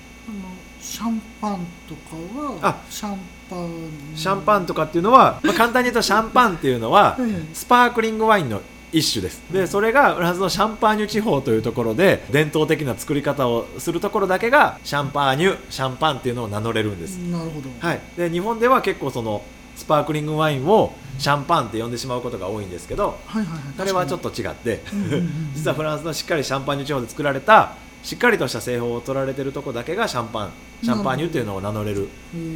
シャンパンとかはあシャンパンシャンパンとかっていうのは、まあ、簡単に言うとシャンパンっていうのは <laughs> スパークリングワインの一種です。でそれがフランスのシャンパーニュ地方というところで伝統的な作り方をするところだけがシャンパーニュシャンパンっていうのを名乗れるんです、なるほど。はい、で日本では結構そのスパークリングワインをシャンパンって呼んでしまうことが多いんですけどはいはいはい。それはちょっとと違って。<laughs> 実はフランスのしっかりシャンパーニュ地方で作られたしっかりとした製法を取られてるとこだけがシャンパンシャンパーニュっていうのを名乗れる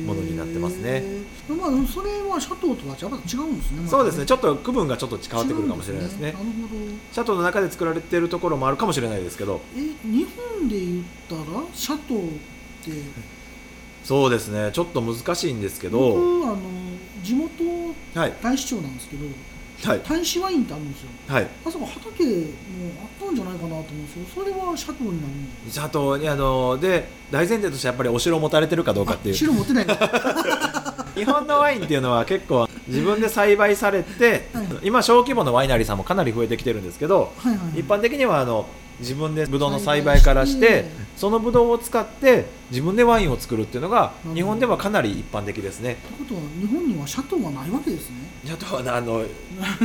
ものになってますね。まあそれはシャトーとはやっぱ違うんですね。またそうですね。ちょっと区分がちょっと変わってくるかもしれないですね。すねなるほど。シャトーの中で作られてるところもあるかもしれないですけど。え日本で言ったらシャトーって？そうですね。ちょっと難しいんですけど。僕あの地元はい。太子町なんですけどはい大子ワインってあるんですよ。はい。あそこ畑もあったんじゃないかなと思うんですけどそれはシャトーになるんですシャトーにあので大前提としてやっぱりお城を持たれてるかどうかっていう。白持ってない <laughs> 日本のワインっていうのは結構自分で栽培されてはい。今小規模のワイナリーさんもかなり増えてきてるんですけどはいはいはい。一般的にはあの自分でブドウの栽培からしてそのブドウを使って自分でワインを作るっていうのが日本ではかなり一般的ですね。ってことは日本にはシャトーはないわけですねシャトーはあの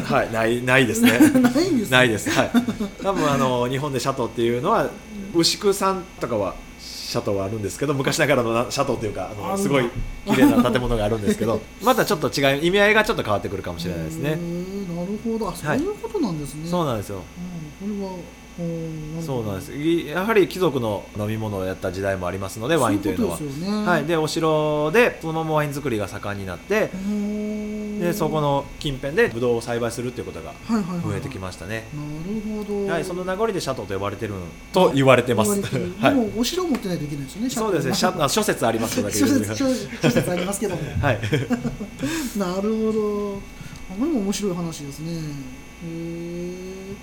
はいないないですね。<laughs> ないんですねないです。はい。多分あの日本でシャトーっていうのは牛久さんとかはシャトーはあるんですけど昔ながらのなシャトーっていうかあのすごい綺麗な建物があるんですけど <laughs> またちょっと違う意味合いがちょっと変わってくるかもしれないですへね。ーなるほどあそういうことなんですね、そうなんですよ。うん、これはそうなんです。いやはり貴族の飲み物をやった時代もありますのでワインというのはねはい。でお城でそのままワイン作りが盛んになってでそこの近辺でブドウを栽培するっていうことが増えてきましたね。なるほどはい。その名残でシャトーと呼ばれてると言われてます。<laughs> はい。でもお城持ってないといけないですよねそうですね。シシャ諸説ありますけ諸で。説諸諸説ありますけども <laughs> はい。<laughs> なるほどあこれも面白い話ですねへえ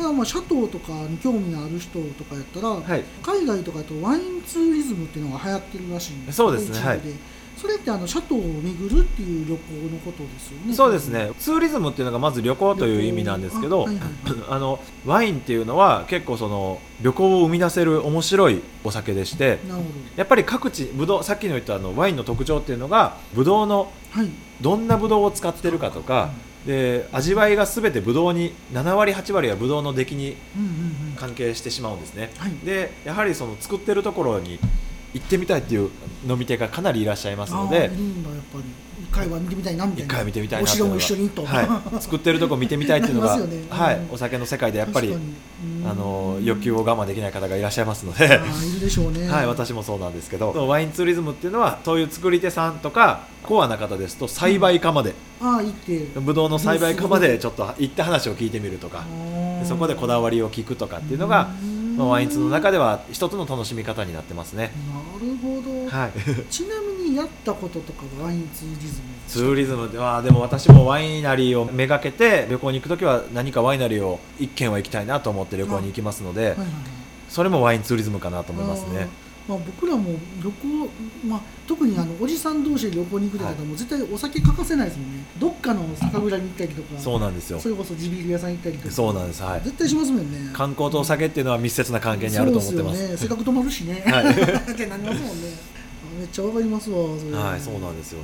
まあまあシャトーとかに興味のある人とかやったら、はい。海外とかだとワインツーリズムっていうのが流行ってるらしいんです。そうですねそれってあのシャトーを巡るっていう旅行のことですよね。そうですね。ツーリズムっていうのがまず旅行という意味なんですけど、あはいはいあのワインっていうのは結構その旅行を生み出せる面白いお酒でして、なるほやっぱり各地ブドウさっきの言ったあのワインの特徴っていうのがブドウのどんなブドウを使ってるかとか、で味わいがすべてブドウに7割8割はブドウの出来に関係してしまうんですね。はい。でやはりその作ってるところに行ってみたいっていう飲み手がかなりいらっしゃいますので回は見てみたいなみたいな。一回見てみたいなお城も一緒にと、はい、<laughs> 作ってるとこ見てみたいっていうのが、はい。うん、お酒の世界でやっぱりあの欲求を我慢できない方がいらっしゃいますのあで、ーいるでしょうね。はい、私もそうなんですけど。ワインツーリズムっていうのはそういう作り手さんとかコアな方ですと栽培家まで、ああ行って。ブドウの栽培家までちょっと行って話を聞いてみるとか。でそこでこだわりを聞くとかっていうのが、まあワインツーの中では一つの楽しみ方になってますね。なるほど、はい。<laughs> ちなみにやったこととかはワインツーリズム。ツーリズムではでも私もワイナリーをめがけて旅行に行くときは何かワイナリーを一軒は行きたいなと思って旅行に行きますので、はいはいはい。それもワインツーリズムかなと思いますね。まあ、僕らも旅行、まあ、特にあのおじさん同士で旅行に行くとかでも絶対お酒欠かせないですもんね。どっかの酒蔵に行ったりとかそうなんですよ。それこそ地ビール屋さん行ったりとか。そうなんです。はい。絶対しますもんね。観光とお酒っていうのは密接な関係にあると思ってます。ね。せっかく泊まるしね、はい。<laughs> ってなりますもんね。あめっちゃわかりますわそれ。はいそうなんですよ。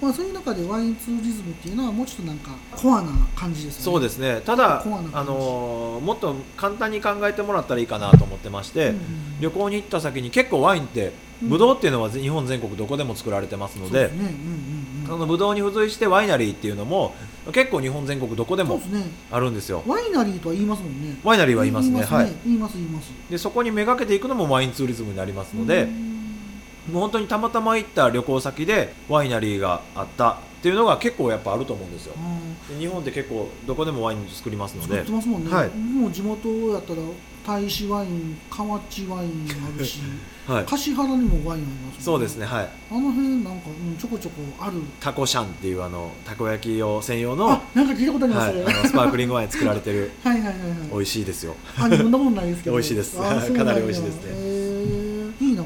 まあ、そういう中でワインツーリズムっていうのはもうちょっとなんかコアな感じですよね。そうですね。ただあのーもっと簡単に考えてもらったらいいかなと思ってまして、うんうん旅行に行った先に結構ワインってブドウっていうのは日本全国どこでも作られてますのでのブドウに付随してワイナリーっていうのも結構日本全国どこでもあるんですよ。ワイナリーとは言いますもんね。ワイナリーは言いますね。言いはい。言います言います。でそこにめがけていくのもワインツーリズムになりますので、うんもう本当にたまたま行った旅行先でワイナリーがあったっていうのが結構やっぱあると思うんですよ。あで日本って結構どこでもワイン作りますのー作っでてますもんね、はい。もう地元やったら大使ワイン河内ワインあるし <laughs> はい。橿原にもワインありますもんそうですねはい。あの辺なんか、うん、ちょこちょこある。タコシャンっていうあのたこ焼き用専用のあなんか聞いたことあります、はい、あのスパークリングワイン作られてる <laughs> はいはいはいはい。美味しいですよ。あ飲んだことないですけど。<laughs> 美味しいです。かなり美味しいですね。へー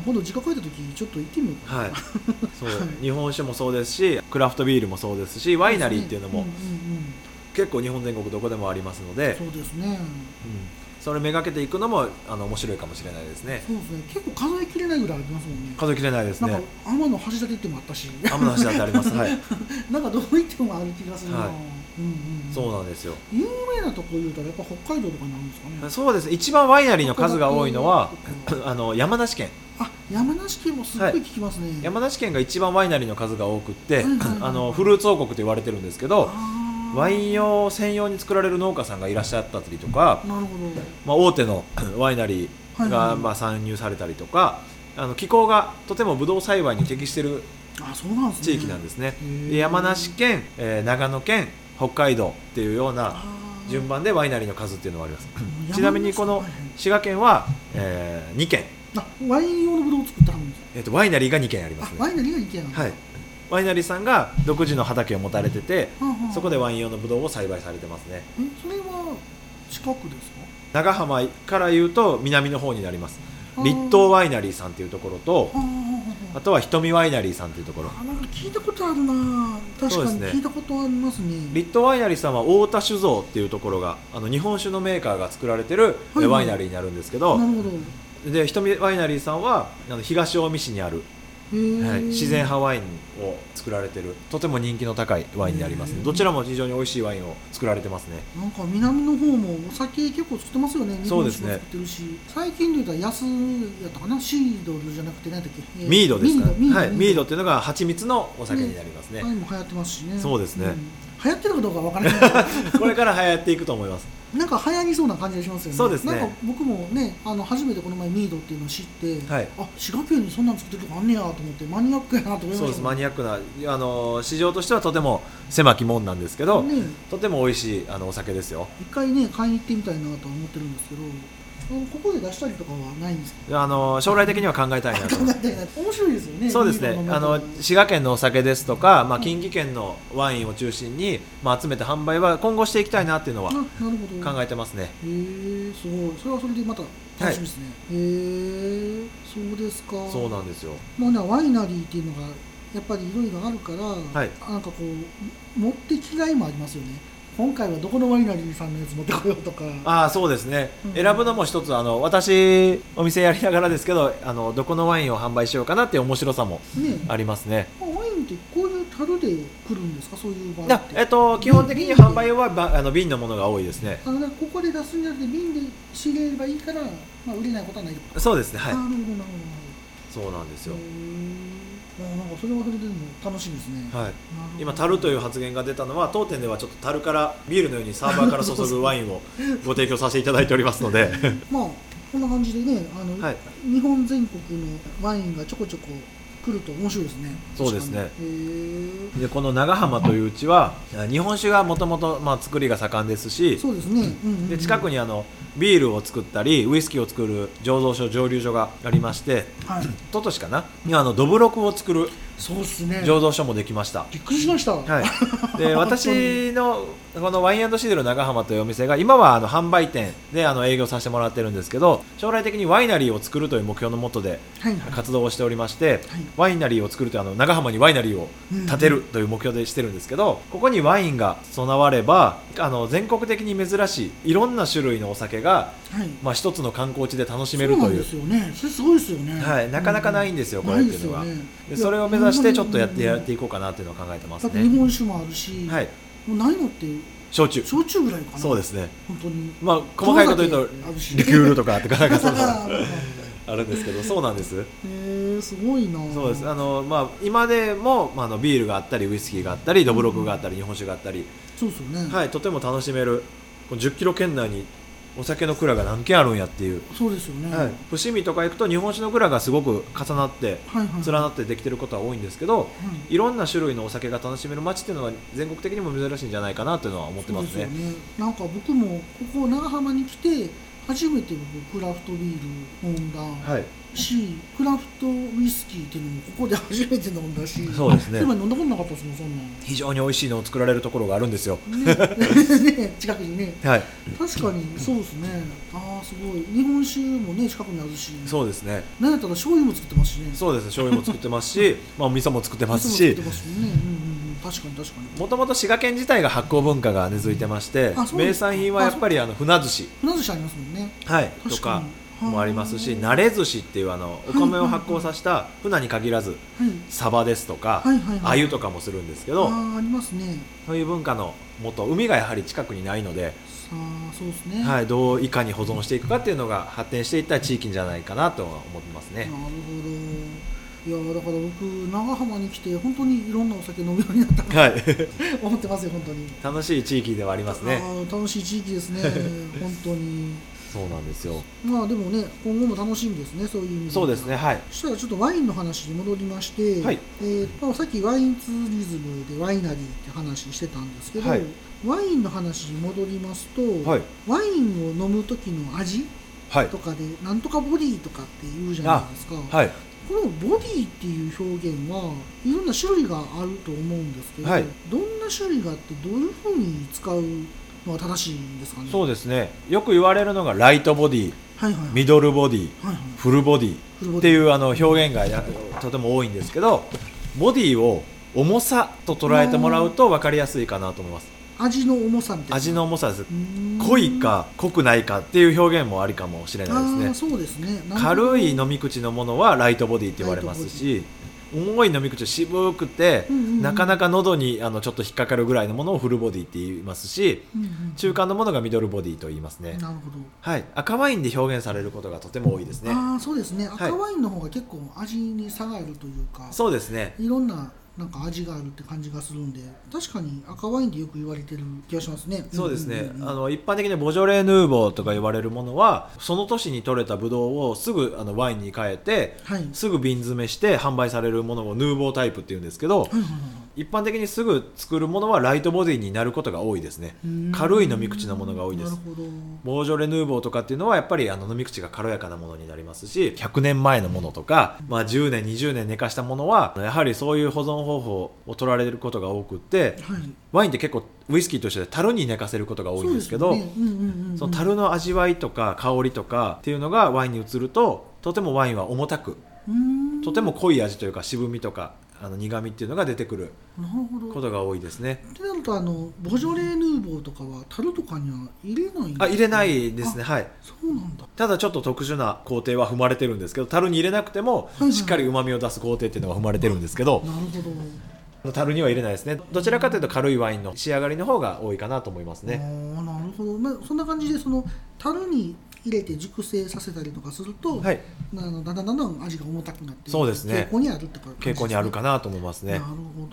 今度実家帰った時ちょっと行ってみようかな。はい。そう日本酒もそうですしクラフトビールもそうですしワイナリーっていうのもんうんうん結構日本全国どこでもありますので、そうですね。うん。それめがけていくのもあの面白いかもしれないですね。そうですね。結構数えきれないぐらいありますもんね。数えきれないですなんかね天橋立行ってもあったし。天の橋だってあります。はい。<laughs> なんかどこ行ってもある気がするな、はい。うんうんうん、そうなんですよ。有名なとこ言うたらやっぱ北海道とかになるんですかね。そうです。ね一番ワイナリーの数が多いのはあの山梨県。あ山梨県もすっごい聞きますね、山梨県が一番ワイナリーの数が多くって、はいはいはいあのフルーツ王国と言われてるんですけどワイン用専用に作られる農家さんがいらっしゃったりとか、なるほど。まあ、大手の <coughs> ワイナリーはいはいがまあ参入されたりとかあの気候がとてもブドウ栽培に適しているあそうなんですね。地域なんですね。で山梨県、えー長野県北海道っていうような順番でワイナリーの数っていうのがあります。うんちなみにこの滋賀県は、え2県、あワイン用のブドウを作ってはるんですえー、とワイナリーが2県ありますね。あワイナリーが意見なんだはい。ワイナリーさんが独自の畑を持たれててはあはあそこでワイン用のブドウを栽培されてますね。えそれは近くですか？長浜から言うと南の方になります。立東ワイナリーさんっていうところとはあはあはああとは瞳ワイナリーさんっていうところ。あなんか聞いたことあるな。確かにそうですね。聞いたことありますね。立東ワイナリーさんは太田酒造っていうところがあの日本酒のメーカーが作られてるワイナリーになるんですけど、なるほどで瞳ワイナリーさんはあの東近江市にある、はい、自然派ワインを作られてるとても人気の高いワインになりますね。どちらも非常に美味しいワインを作られてますね。なんか南の方もお酒結構作ってますよね。そうですね。日本酒も作ってるし。最近で言ったら安やったかな？シードルじゃなくて何だっけ、えミードですかミードはい、ミード。っていうのが蜂蜜のお酒になりますね。ワインも流行ってますしね。そうですね。ん。流行ってるかどうかわからない。け <laughs> これから流行っていくと思います。どなんか流行りそうな感じがしますよね。そうですね。なんか僕もねあの初めてこの前ミードっていうのを知って、はい。あ滋賀県にそんなん作ってるとこあんねやと思ってマニアックやなと思いましたそうです。マニアックなあの市場としてはとても狭き門なんですけど、ねとても美味しいあのお酒ですよ。一回ね買いに行ってみたいなとは思ってるんですけどここで出したりとかはないんですか？あの将来的には考えたいなと。<laughs> 面白いですよね。そうですね。あの滋賀県のお酒ですとか、まあ、近畿圏のワインを中心に、まあ、集めて販売は今後していきたいなっていうのはあなるほど。考えてますね。へえすごい。それはそれでまた楽しみですね、へえそうですか。そうなんですよ。もうねワイナリーっていうのがやっぱりいろいろあるから、はい。なんかこう持ってきがいもありますよね今回はどこのワイナリーさんのやつ持ってこようとか。ああそうですね、うん。選ぶのも一つあの私お店やりながらですけどあのどこのワインを販売しようかなっていう面白さもねありますね。まあワインってこういう樽で来るんですか？そういう場合えっと基本的に販売はばあの瓶のものが多いですね。あのねここで出すんじゃなくて瓶で仕入れればいいから、まあ、売れないことはないそうですねはい。そうなんですよなんかそれはそれでも楽しみですね、はい。今樽という発言が出たのは当店ではちょっと樽からビールのようにサーバーから注ぐワインをご提供させていただいておりますので。<laughs> まあこんな感じでねあの、はい。日本全国のワインがちょこちょこ来ると面白いですね。そうですね。でこの長浜といううちは日本酒がもともと作りが盛んですしそうですね、うんうんうん。で近くにあのビールを作ったりウイスキーを作る醸造所蒸留所がありましてはい。一昨年かな？にあのどぶろくを作るそうですね。醸造所もできました。びっくりしました。はい、で <laughs> 私のこのワインシデル長浜というお店が今はあの販売店であの営業させてもらってるんですけど将来的にワイナリーを作るという目標のもとで活動をしておりまして、ワイナリーを作るというあの長浜にワイナリーを建てるという目標でしてるんですけど、ここにワインが備わればあの全国的に珍しいいろんな種類のお酒が、はい。まあ、一つの観光地で楽しめるという。そうなんですよね。すごいですよね。はい、なかなかないんですよ、これっていうのがないですよね。でそれを目指してちょっとやっていややっていこうかなっていうのを考えてますだって日ね。本酒もあるし、はい、もうないのって焼酎。焼酎ぐらいかな。そうですね。本当に。まあ細かいこと言うとリキュールとかってかなんかそうあ <laughs> あるんですけどそうなんです。へえすごいな。そうです。あのまあ今でも、まあ、あのビールがあったりウイスキーがあったりドブロクがあったり日本酒があったり、そうですよね、はいとても楽しめるこの10キロ圏内にお酒の蔵が何軒あるんやっていう、そうですよね。はい、伏見とか行くと日本酒の蔵がすごく重なってはいはい。連なってできてることは多いんですけど、はい。いろんな種類のお酒が楽しめる街っていうのは全国的にも珍しいんじゃないかなというのは思ってますね。ね。なんか僕もここ長浜に来て初めて僕クラフトビール飲んだはいし、クラフトウイスキーっていうのもここで初めて飲んだしそうですね。今飲んだことなかったですもんそんなん非常に美味しいのを作られるところがあるんですよ。ね。<laughs> ね近くにね。はい。確かにそうですね。ああすごい。日本酒もね近くにあるし。そうですね。なんやったら醤油も作ってますしね。そうですね。醤油も作ってますし <laughs> まあお味噌も作ってますし。も作ってますね。うんうんうん。確かに確かに。もともと滋賀県自体が発酵文化が根付いてまして名産品はやっぱりあの船寿司。船寿司ありますもんね。はい、と確かもありますしはあ慣れ寿司っていうあのお米を発酵させた船に限らずはい。サバですとかはいはいはい。鮎とかもするんですけどあーありますね。そういう文化のもと海がやはり近くにないので、さあそうですね。はい、どういかに保存していくかっていうのが発展していった地域じゃないかなとは思ってますね。なる。ほど。いやだから僕長浜に来て本当にいろんなお酒飲むようになったなはい、<laughs> 思ってますよ本当に。楽しい地域ではありますね。楽しい地域ですね。<laughs> 本当にそうなんですよ。まあでもね今後も楽しみですねそういう意味ではそうですね、はい。そしたらちょっとワインの話に戻りまして、はいえーまあ、さっきワインツーリズムでワイナリーって話してたんですけど、はいワインの話に戻りますと、はいワインを飲む時の味はいと。かでなんとかボディとかって言うじゃないですか、はい。このボディっていう表現はいろんな種類があると思うんですけど、はいどんな種類があってどういうふうに使うのが正しいんですかねそうですね。よく言われるのがライトボディ、はいはいはいミドルボディ、はいはいフルボディっていうあの表現がやとても多いんですけど、ボディを重さと捉えてもらうと分かりやすいかなと思います。味の重さみたいな味の重さです。濃いか濃くないかっていう表現もありかもしれあないですねー。そうですね軽い飲み口のものはライトボディって言われますし重い飲み口渋くて、うんうんうん。なかなか喉にあのちょっと引っかかるぐらいのものをフルボディって言いますしうんうん中間のものがミドルボディと言いますね、なるほど。はい、赤ワインで表現されることがとても多いですね。ああそうですね。い。赤ワインの方が結構味に差があるというか、そうですね。いろんななんか味があるって感じがするんで確かに赤ワインでよく言われてる気がしますね。そうですね、んんんあの一般的にボジョレ・ヌーボーとか言われるものはその年に取れたブドウをすぐあのワインに変えてはい。すぐ瓶詰めして販売されるものをヌーボータイプっていうんですけど、はいはいはい一般的にすぐ作るものはライトボディになることが多いですね。うん。軽い飲み口のものが多いです。ボージョレ・ヌーボーとかっていうのはやっぱりあの飲み口が軽やかなものになりますし100年前のものとか、まあ、10年20年寝かしたものはやはりそういう保存方法を取られることが多くってはい。ワインって結構ウイスキーとして樽に寝かせることが多いんですけどその樽の味わいとか香りとかっていうのがワインに移るととてもワインは重たくとても濃い味というか渋みとかあの苦みっていうのが出てくることが多いですね。ってなるとあのボジョレ・ヌーボーとかは樽とかには入れないんですか？あ入れないですね。はい。そうなんだ。ただちょっと特殊な工程は踏まれてるんですけど樽に入れなくてもしっかりうまみを出す工程っていうのが踏まれてるんですけどなるほど。樽には入れないですね。どちらかというと軽いワインの仕上がりの方が多いかなと思いますね。なるほど、まあ、そんな感じでその樽に入れて熟成させたりとかすると、はい。あのだんだんだんだん味が重たくなってそうですね。傾向にあるって感じ傾向にあるかなと思いますね。なるほ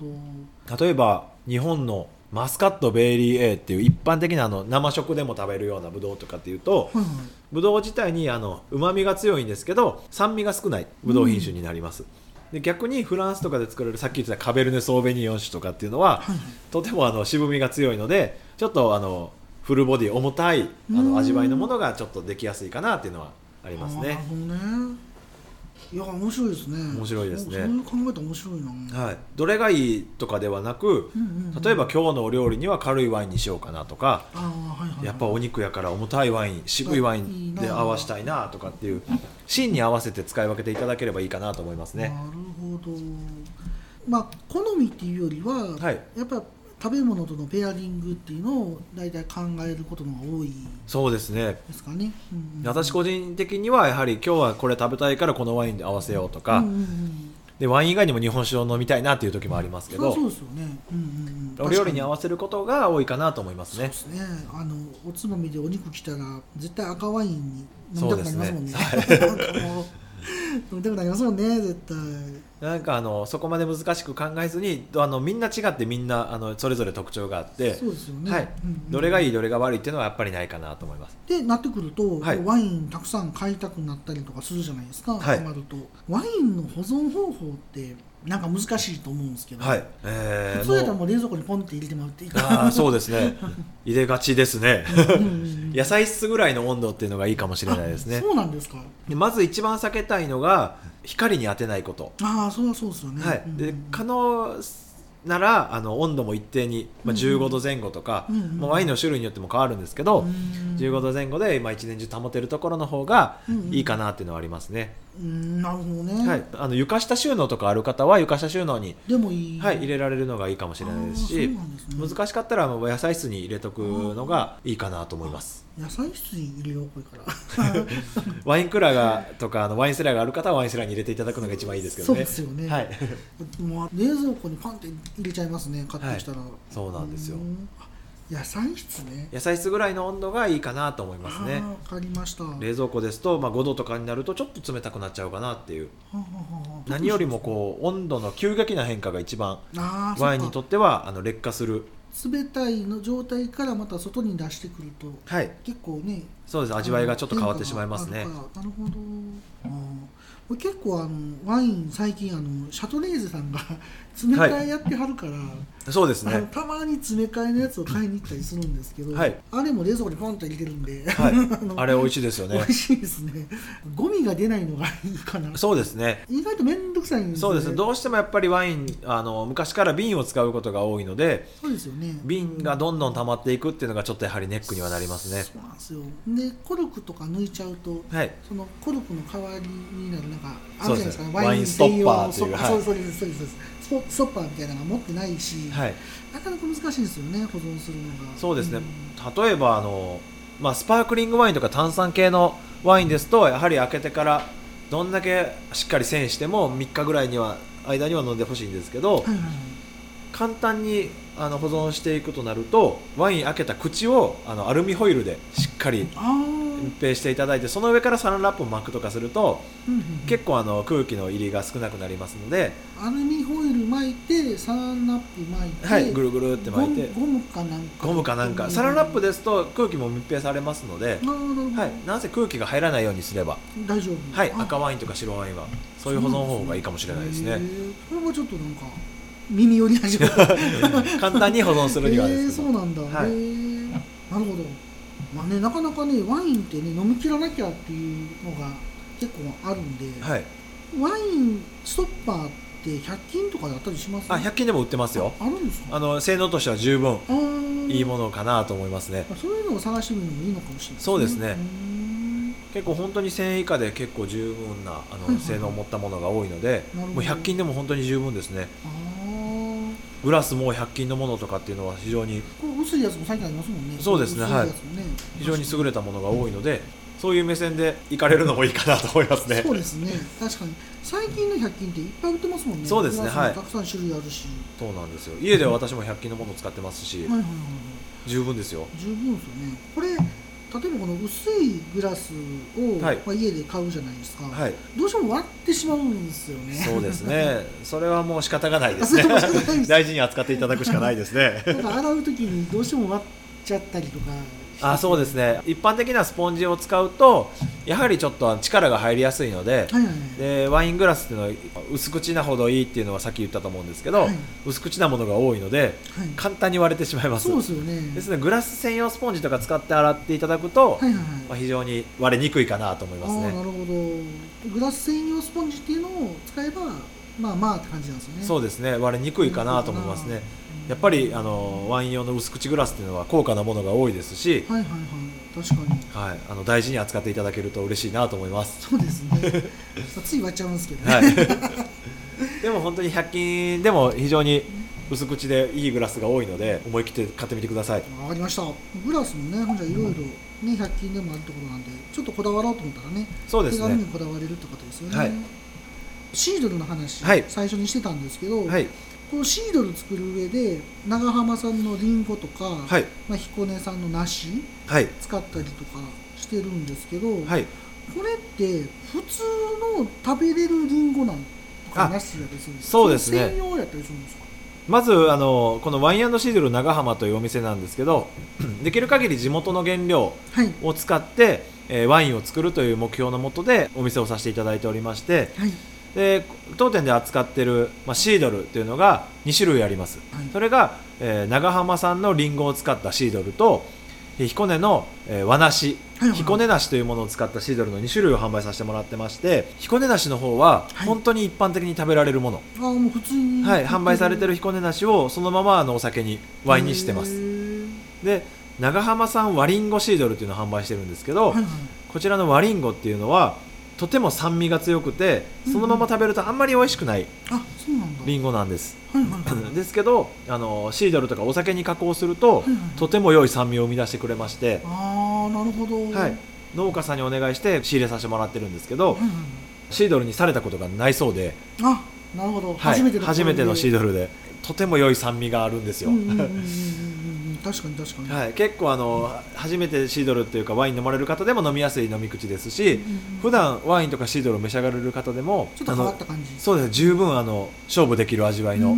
ど。例えば日本のマスカットベイリー A っていう一般的なあの生食でも食べるようなブドウとかっていうとはいはい。ブドウ自体にあの旨味が強いんですけど酸味が少ないブドウ品種になります、で逆にフランスとかで作られるさっき言ってたカベルネ・ソーベニヨン酒とかっていうのは、はい。とてもあの渋みが強いのでちょっとあのフルボディ重たいあうん。の味わいのものがちょっとできやすいかなっていうのはありますね。なるほどね。いや面白いですね。面白いですね。そういう考えたら面白いな、はい、どれがいいとかではなくうんうんうん。例えば今日のお料理には軽いワインにしようかなとかはいはいはい。やっぱお肉やから重たいワイン渋いワインで合わしたいなとかっていうシーンに合わせて使い分けていただければいいかなと思いますね。なるほど。まあ好みっていうよりは、はい。やっぱ食べ物とのペアリングっていうのを大体考えることの方が多いそうですね。ですかね、うんうん私個人的にはやはり今日はこれ食べたいからこのワインで合わせようとか、うんうんうん。でワイン以外にも日本酒を飲みたいなっていう時もありますけど。そうそうですよね、うんうんうん、お料理に合わわせることが多いかなと思いますね。そうで。すね。あのおつまみでお肉来たら絶対赤ワインに飲みたくなりますもんね。<laughs> なんかもう飲みたくなりますもんね絶対。なんかあのそこまで難しく考えずにあのみんな違ってみんなあのそれぞれ特徴があって、そうですよね、はい。うんうん。どれがいいどれが悪いっていうのはやっぱりないかなと思います。でなってくると、はい。ワインたくさん買いたくなったりとかするじゃないですか、はい。ハマると。ワインの保存方法ってなんか難しいと思うんですけど、はい、えー普通やったらもう冷蔵庫にポンって入れてもらっていいか。あーそうですね。<laughs> 入れがちですね。野菜室ぐらいの温度っていうのがいいかもしれないですね。そうなんですか。でまず一番避けたいのが光に当てないこと、ああそれはそうですよね、はい。うんで可能ならあの温度も一定に、まあ、15度前後とか、うんワインの種類によっても変わるんですけど、うん15度前後で、まあ、一年中保てるところの方がいいかなっていうのはありますね、うんなるほどね、はい、あの床下収納とかある方は床下収納に、でもいい、はい、入れられるのがいいかもしれないですしね。難しかったら野菜室に入れとくのがいいかなと思います野菜室に入れようこれから。<laughs> ワインクラーがとかあのワインセラーがある方はワインセラーに入れていただくのが一番いいですけどね。そうですよね。はい、もう冷蔵庫にパンって入れちゃいますね買ってきたら、そうなんですよ。野菜室ね。野菜室ぐらいの温度がいいかなと思いますね。あーわかりました。は冷蔵庫ですと、まあ、5度とかになるとちょっと冷たくなっちゃうかなっていう。何よりもこう温度の急激な変化が一番ワインにとってはあの劣化する冷たいの状態からまた外に出してくるとはい。結構ねそうです。味わいがちょっと変わってしまいますね。なるほど。あ結構あのワイン最近あのシャトレーゼさんが詰め替えやってはるから、そうですね。たまに詰め替えのやつを買いに行ったりするんですけど、はい。あれも冷蔵庫にポンと入れてるんで、はい。<laughs> のあれ美味しいですよね。美味しいですね。ゴミが出ないのがいいかな。そうですね。意外と面倒くさいんですそうです。ねどうしてもやっぱりワインあの昔から瓶を使うことが多いのでそうですよね。瓶がどんどん溜まっていくっていうのがちょっとやはりネックにはなりますね。そうなんですよ。でコルクとか抜いちゃうとはい。そのコルクの代わりになるなんかあるじゃないですか。ワインストッパーっていうそうですそうですそうですストッパーみたいなのが持ってないし、はい。なかなか難しいんですよね保存するのが。そうですね。ん。例えばあの、まあ、スパークリングワインとか炭酸系のワインですとやはり開けてからどんだけしっかり栓しても3日ぐらいには間には飲んでほしいんですけど、はいはいはい。簡単にあの保存していくとなるとワイン開けた口をあのアルミホイルでしっかり密閉していただいてその上からサランラップを巻くとかするとうんうんうん。結構あの空気の入りが少なくなりますので、アルミホイル巻いてサランラップ巻いて、はい、ぐるぐるって巻いて。ゴムかなんか。ゴムかなんか。サランラップですと空気も密閉されますので、はい、なんせ空気が入らないようにすれば、大丈夫。はい、あ。赤ワインとか白ワインはそういう保存方法がいいかもしれないですへねー。これはちょっとなんか耳寄り始めた簡単に保存するにはえー、ですけど、そうなんだ、はい。へー。なるほど。まあねなかなかねワインってね飲み切らなきゃっていうのが結構あるんで、はい、ワインストッパーって100均とかであったりします？あ100均でも売ってますよ。ああるんですか？あの性能としては十分いいものかなと思いますね。そういうのを探してみるのもいいのかもしれないね。そうですね。結構本当に1000円以下で結構十分なあはいはいの性能を持ったものが多いのでもう100均でも本当に十分ですね。あーグラスも100均のものとかっていうのは非常にこれ薄いやつも最近ありますもんね。そうですね薄いやつもね。非常に優れたものが多いのでそういう目線で行かれるのもいいかなと思いますね。そうですね。確かに。最近の100均っていっぱい売ってますもんね。そうですねはい。たくさん種類あるし、そうなんですよ。家では私も100均のものを使ってますしはいはいはいはい。十分ですよ。十分ですよね。これ例えばこの薄いグラスを、はい。まあ、家で買うじゃないですか、はい。どうしても割ってしまうんですよね。そうですね。<laughs> それはもう仕方がないですね。<laughs> 大事に扱っていただくしかないですね。<laughs> なんか洗う時にどうしても割っちゃったりとかあそうですね。一般的なスポンジを使うとやはりちょっと力が入りやすいので,、はいはいはい。でワイングラスっていうのは薄口なほどいいっていうのはさっき言ったと思うんですけど、はい。薄口なものが多いのではい。簡単に割れてしまいます。そうですよね。ですのでグラス専用スポンジとか使って洗っていただくと、はいはいはい。まあ、非常に割れにくいかなと思いますああなねるほど。グラス専用スポンジっていうのを使えばまあまあって感じなんですよね。そうですね。割れにくいかなと思いますねやっぱりあのワイン用の薄口グラスっていうのは高価なものが多いですし、はいはいはい。確かに。はい、あの大事に扱っていただけると嬉しいなと思います。そうですね。<laughs> つい割っちゃうんですけどね、はい、でも本当に100均でも非常に薄口でいいグラスが多いので思い切って買ってみてください。わかりました。グラスもねほんじゃいろいろね100均でもあるところなんでちょっとこだわろうと思ったらねそうですね。手軽にこだわれるってことですよね、はい。シードルの話、はい。最初にしてたんですけど、はいこのシードル作る上で長浜さんのリンゴとか、はい。まあ、彦根さんの梨はい。使ったりとかしてるんですけど、はい。これって普通の食べれるリンゴなんとかあ梨やったりするんですか？そうですね。専用やったりするんですか？まずあのこのワインシードル長浜というお店なんですけど <clears throat> できる限り地元の原料はい。を使って、えーワインを作るという目標のもとでお店をさせていただいておりましてはいで当店で扱ってる、まあ、シードルっていうのが2種類あります、はい。それが、えー長浜産のリンゴを使ったシードルとえー彦根の、えー和梨、はいはい。彦根梨というものを使ったシードルの2種類を販売させてもらってまして彦根梨の方ははい。本当に一般的に食べられるもの、あもう普通に。はい、販売されてる彦根梨をそのままあのお酒にワインにしてまへすー。で長浜産和リンゴシードルっていうのを販売してるんですけど、はいはい。こちらの和リンゴっていうのはとても酸味が強くてそのまま食べるとあんまり美味しくないあそうなんだ。リンゴなんです。はいはいはい。<laughs> ですけどあのシードルとかお酒に加工するとはいはい。とても良い酸味を生み出してくれまして、ああなるほど。はい、農家さんにお願いして仕入れさせてもらってるんですけどはいはいシードルにされたことがないそうで、あなるほど、はい、初めての初めてのシードドルでとても良い酸味があるんですよ、うんうんうん <laughs> 確かに確かに、はい、結構あの初めてシードルっていうかワイン飲まれる方でも飲みやすい飲み口ですし、普段ワインとかシードルを召し上がれる方でもちょっと変わった感じ。そうです十分あの勝負できる味わいうの、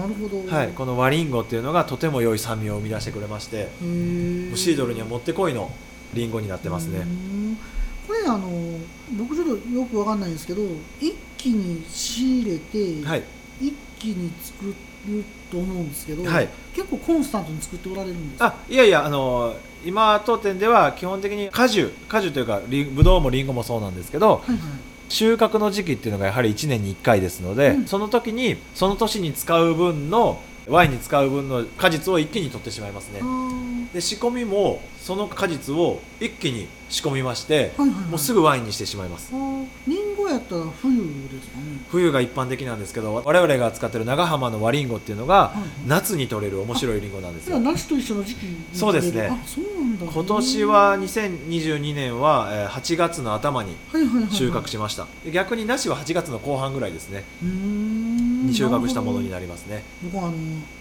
なるほど。はい、このワリンゴっていうのがとても良い酸味を生み出してくれましてシードルにはもってこいのリンゴになってますね。これあの僕ちょっとよくわかんないんですけど一気に仕入れて、はい。一気に作ると思うんですけど、はい。結構コンスタントに作っておられるんですか？あいやいやあの今当店では基本的に果樹果樹というかリンブドウもリンゴもそうなんですけどはいはい。収穫の時期っていうのがやはり1年に1回ですので、うん。その時にその年に使う分のワインに使う分の果実を一気に取ってしまいますね。で仕込みもその果実を一気に仕込みまして、はいはいはい。もうすぐワインにしてしまいます。リンゴやったら冬ですかね。冬が一般的なんですけど我々が使ってる長浜の和リンゴっていうのが、はいはい。夏に取れる面白いリンゴなんですよ。じゃあ梨と一緒の時期にそうですね。あそうなんだ。今年は2022年はえー8月の頭にはいはいはいはい。収穫しました。で逆に梨は8月の後半ぐらいですね。うーんに収穫したものになりますね。僕はあの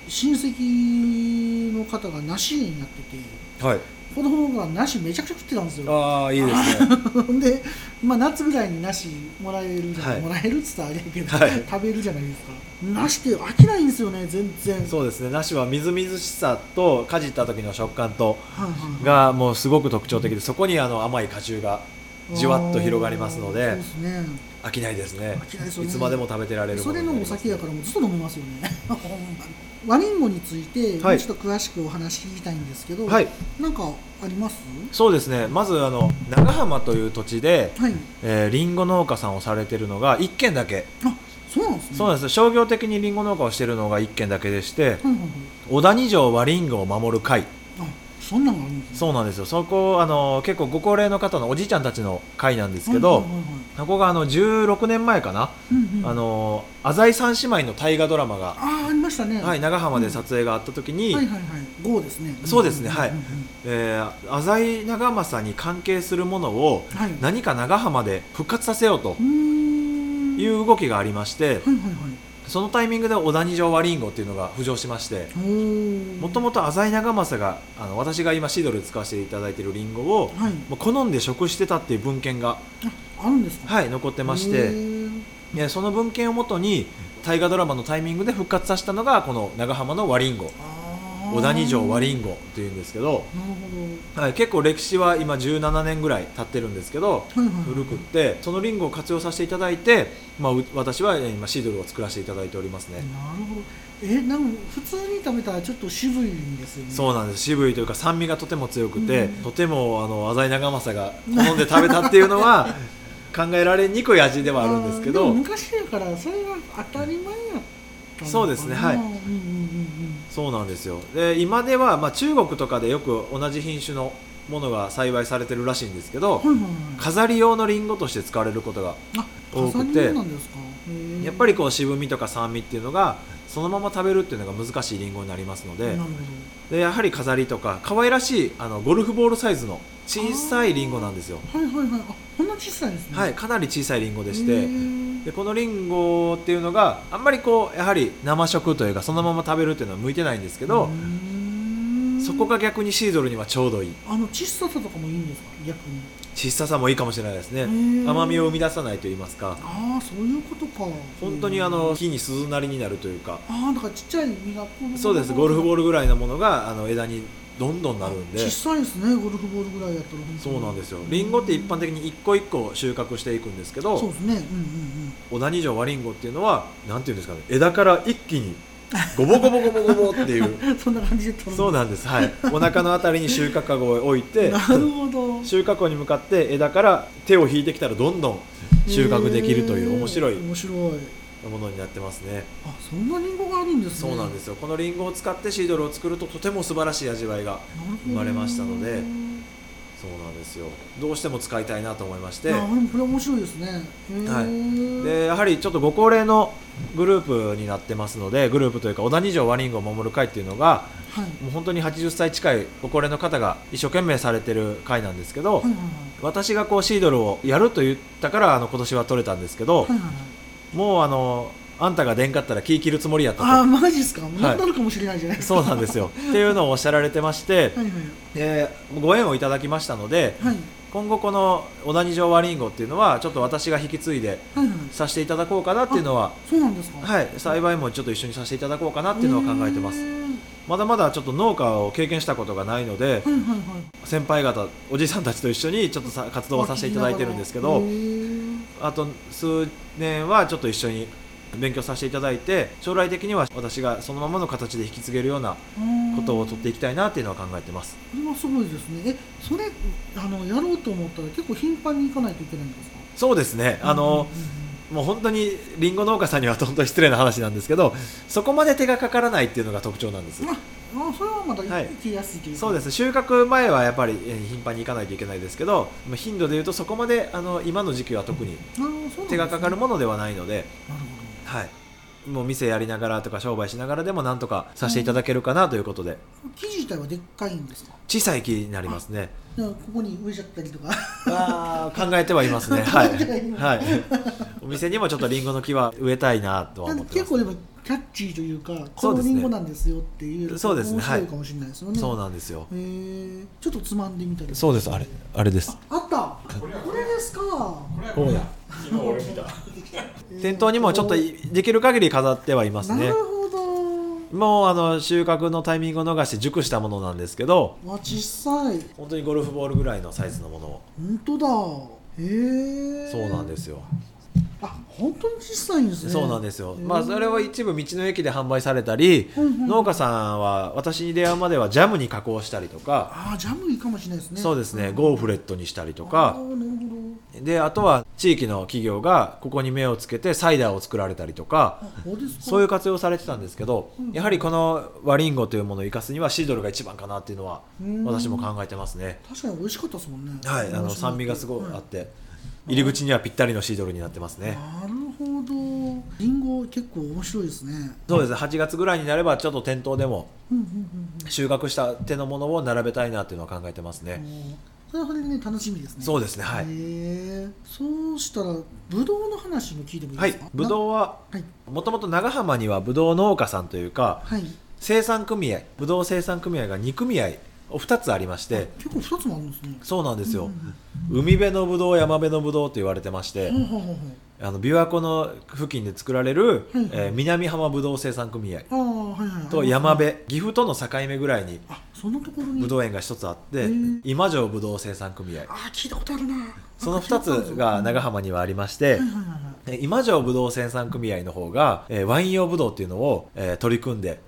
親戚の方が梨園やっててはい。子供が梨めちゃくちゃ食ってたんですよ。ああいいですね。<laughs> で、まあ、夏ぐらいに梨もらえるじゃはい。もらえるっつったらあれやけど、はい。食べるじゃないですか。梨って飽きないんですよね全然。そうですね。梨はみずみずしさとかじった時の食感とがもうすごく特徴的でそこにあの甘い果汁がじわっと広がりますのでそうですね飽きないですね。飽きないですよね。いつまでも食べてられるもそれのお酒やからもうずっと飲めますよね。ほんまにワリンゴについて、はい。ちょっと詳しくお話聞きたいんですけど、はい。なんかあります？そうですね。まずあの長浜という土地で、はい。えー、リンゴ農家さんをされてるのが1軒だけ、あそうなんですね。そうなんです。商業的にリンゴ農家をしているのが1軒だけでしてはいはいはい。小谷城はリンゴを守る会。あそんなんがあるんですねそうなんですよ。そこあの結構ご高齢の方のおじいちゃんたちの会なんですけど、はいはいはいはい。そこがあの16年前かな、うんうん。あの浅井三姉妹の大河ドラマが、あーありましたね。はい、長浜で撮影があった時に、はいはいはい。5ですね。そうですねはい。んんん。えー浅井長政に関係するものをはい。何か長浜で復活させようという動きがありましてはいはいはいそのタイミングで小谷城ワリンゴっていうのが浮上しましてもともと浅井長政があの私が今シードルで使わせていただいているリンゴをはい。もう好んで食してたっていう文献が、あるんですか？はい、残ってましへてー。でその文献をもとに大河ドラマのタイミングで復活させたのがこの長浜のワリンゴ。あー小谷城和りんごっていうんですけど、なるほはい、結構歴史は今17年ぐらい経ってるんですけどどはいはい。古くってそのリンゴを活用させていただいて、まあ、う私はえー今シードルを作らせていただいておりますね、なるほど。えなんか普通に食べたらちょっと渋いんですよね。そうなんです。渋いというか酸味がとても強くて、うんとてもあの浅井長政が好んで食べたっていうのは <laughs> 考えられにくい味ではあるんですけど。も昔やからそれが当たり前やったのかな。そうですねはい。うんうんうんそうなんですよ。で今では、まあ、中国とかでよく同じ品種のものが栽培されてるらしいんですけど、うんはいはいはい。飾り用のリンゴとして使われることがあ多くてやっぱりこう渋みとか酸味っていうのがそのまま食べるっていうのが難しいリンゴになりますのででやはり飾りとか可愛らしいあのゴルフボールサイズの小さいリンゴなんですよ。どはいはいはい。あこんな小さいですね。はいかなり小さいリンゴでしへてー。でこのリンゴっていうのがあんまりこうやはり生食というかそのまま食べるっていうのは向いてないんですけどそこが逆にシードルにはちょうどいい。あの小ささとかもいいんですか？逆に小ささもいいかもしれないですね。ー甘みを生み出さないと言いますか。ああそういうことか。本当にあの木に鈴なりになるというか。ああだからちっちゃい実がそうです。ゴルフボールルぐらいのものがあの枝にどんどんなるんで。小さいですねゴルフボールぐらいやったらそうなんですよ。リンゴって一般的に一個一個収穫していくんですけどそうですね。うんうん小谷城和リンゴっていうのはなんていうんですかね。枝から一気にゴボゴボゴボゴボっていう。う <laughs> んそんな感じで取るそうなんです。はい。お腹のあたりに収穫かごを置いて。なるほど。<laughs> 収穫庫に向かって枝から手を引いてきたらどんどん収穫できるという面白い。面白い。ものになってますね。あそんなリンゴがあるんですね。そうなんですよ。このリンゴを使ってシードルを作るととても素晴らしい味わいが生まれましたのでそうなんですよ。どうしても使いたいなと思いまして。これ面白いですね。はい。でやはりちょっとご高齢のグループになってますのでグループというか小谷城ワリンゴを守る会っていうのがはい。もう本当に80歳近いご高齢の方が一生懸命されてる会なんですけど、はいはい。私がこうシードルをやると言ったからあの今年は取れたんですけど、はいはいはい。もうあのあんたが出んかったら気切るつもりやったと。ああマジですか、ななるかもしれないじゃないですか。そうなんですよ。っていうのをおっしゃられてましてはいはい。でご縁をいただきましたのではい。今後この小谷城ワリンゴっていうのはちょっと私が引き継いではいはい。させていただこうかなっていうのはそうなんですか？はい。栽培もちょっと一緒にさせていただこうかなっていうのは考えてます。まだまだちょっと農家を経験したことがないのではいはいはい。先輩方おじさんたちと一緒にちょっとさ活動をさせていただいてるんですけどあと数年はちょっと一緒に勉強させていただいて将来的には私がそのままの形で引き継げるようなことを取っていきたいなっていうのは考えてます。これはすごいですね。えそれあのやろうと思ったら結構頻繁に行かないといけないんですか？そうですね。あの、うんうん。うんもう本当にりんご農家さんには本当に失礼な話なんですけどそこまで手がかからないっていうのが特徴なんです。ああそれはまだはい。行きやすいというか、そうです。収穫前はやっぱりえー頻繁に行かないといけないですけどまあ頻度でいうとそこまであの今の時期は特に手がかかるものではないので、なるはい、もう店やりながらとか商売しながらでもなんとかさせていただけるかなということで。生地自体はでっかいんですか？小さい木になりますね。じゃあここに植えちゃったりとか。あー考えてはいますね。<laughs> はい、はいお店にもちょっとりんごの木は植えたいなとは思ってます。結構でもキャッチーというかこのそうですね。リンゴなんですよっていうそうですね。面白いかもしれないですよね、そうなんですよ。へえちょっとつまんでみたり。そうです。あれあれです。あった。これですか。そうだ店頭にもちょっといできる限り飾ってはいますね。なるほど。もうあの収穫のタイミングを逃して熟したものなんですけどわ小さい本当にゴルフボールぐらいのサイズのものを。本当だ。へえそうなんですよあ本当に小さいんですね。そうなんですよ、まあ、それは一部道の駅で販売されたり、うんうん。農家さんは私に出会うまではジャムに加工したりとか、ああジャムいいかもしれないですね。そうですねゴーフレットにしたりとあかーなるほであとは地域の企業がここに目をつけてサイダーを作られたりとかどあそういう活用されてたんですけどうんやはりこのワリンゴというものを生かすにはシードルが一番かなっていうのはうん。私も考えてますね。確かに美味しかったですもんね。はいあの酸味がすごいあって入り口にはぴったりのシードルになってますね。なるほど。リンゴ結構面白いですね。そうです。ね8月ぐらいになればちょっと店頭でも収穫した手のものを並べたいなっていうのは考えてますね。うんそれはそれでね楽しみですね。そうですね。はい。そうしたらブドウの話も聞いてもいいはいですか？ぶどうははい。もともと長浜にはぶどう農家さんというかはい。生産組合ぶどう生産組合が2組合2つありまして。結構二つもあるんですね。そうなんですよ、うん海辺のぶどう山辺のぶどうと言われてまして、ほうほうほうほうあの琵琶湖の付近で作られる、うんえー南浜ぶどう生産組合と山辺岐阜との境目ぐらいにぶどう園が一つあって今城ぶどう生産組合。ああ聞いたことあるな。その2つが長浜にはありまして今城ぶどう生産組合の方が、えーワイン用ぶどうっていうのを、えー取り組んで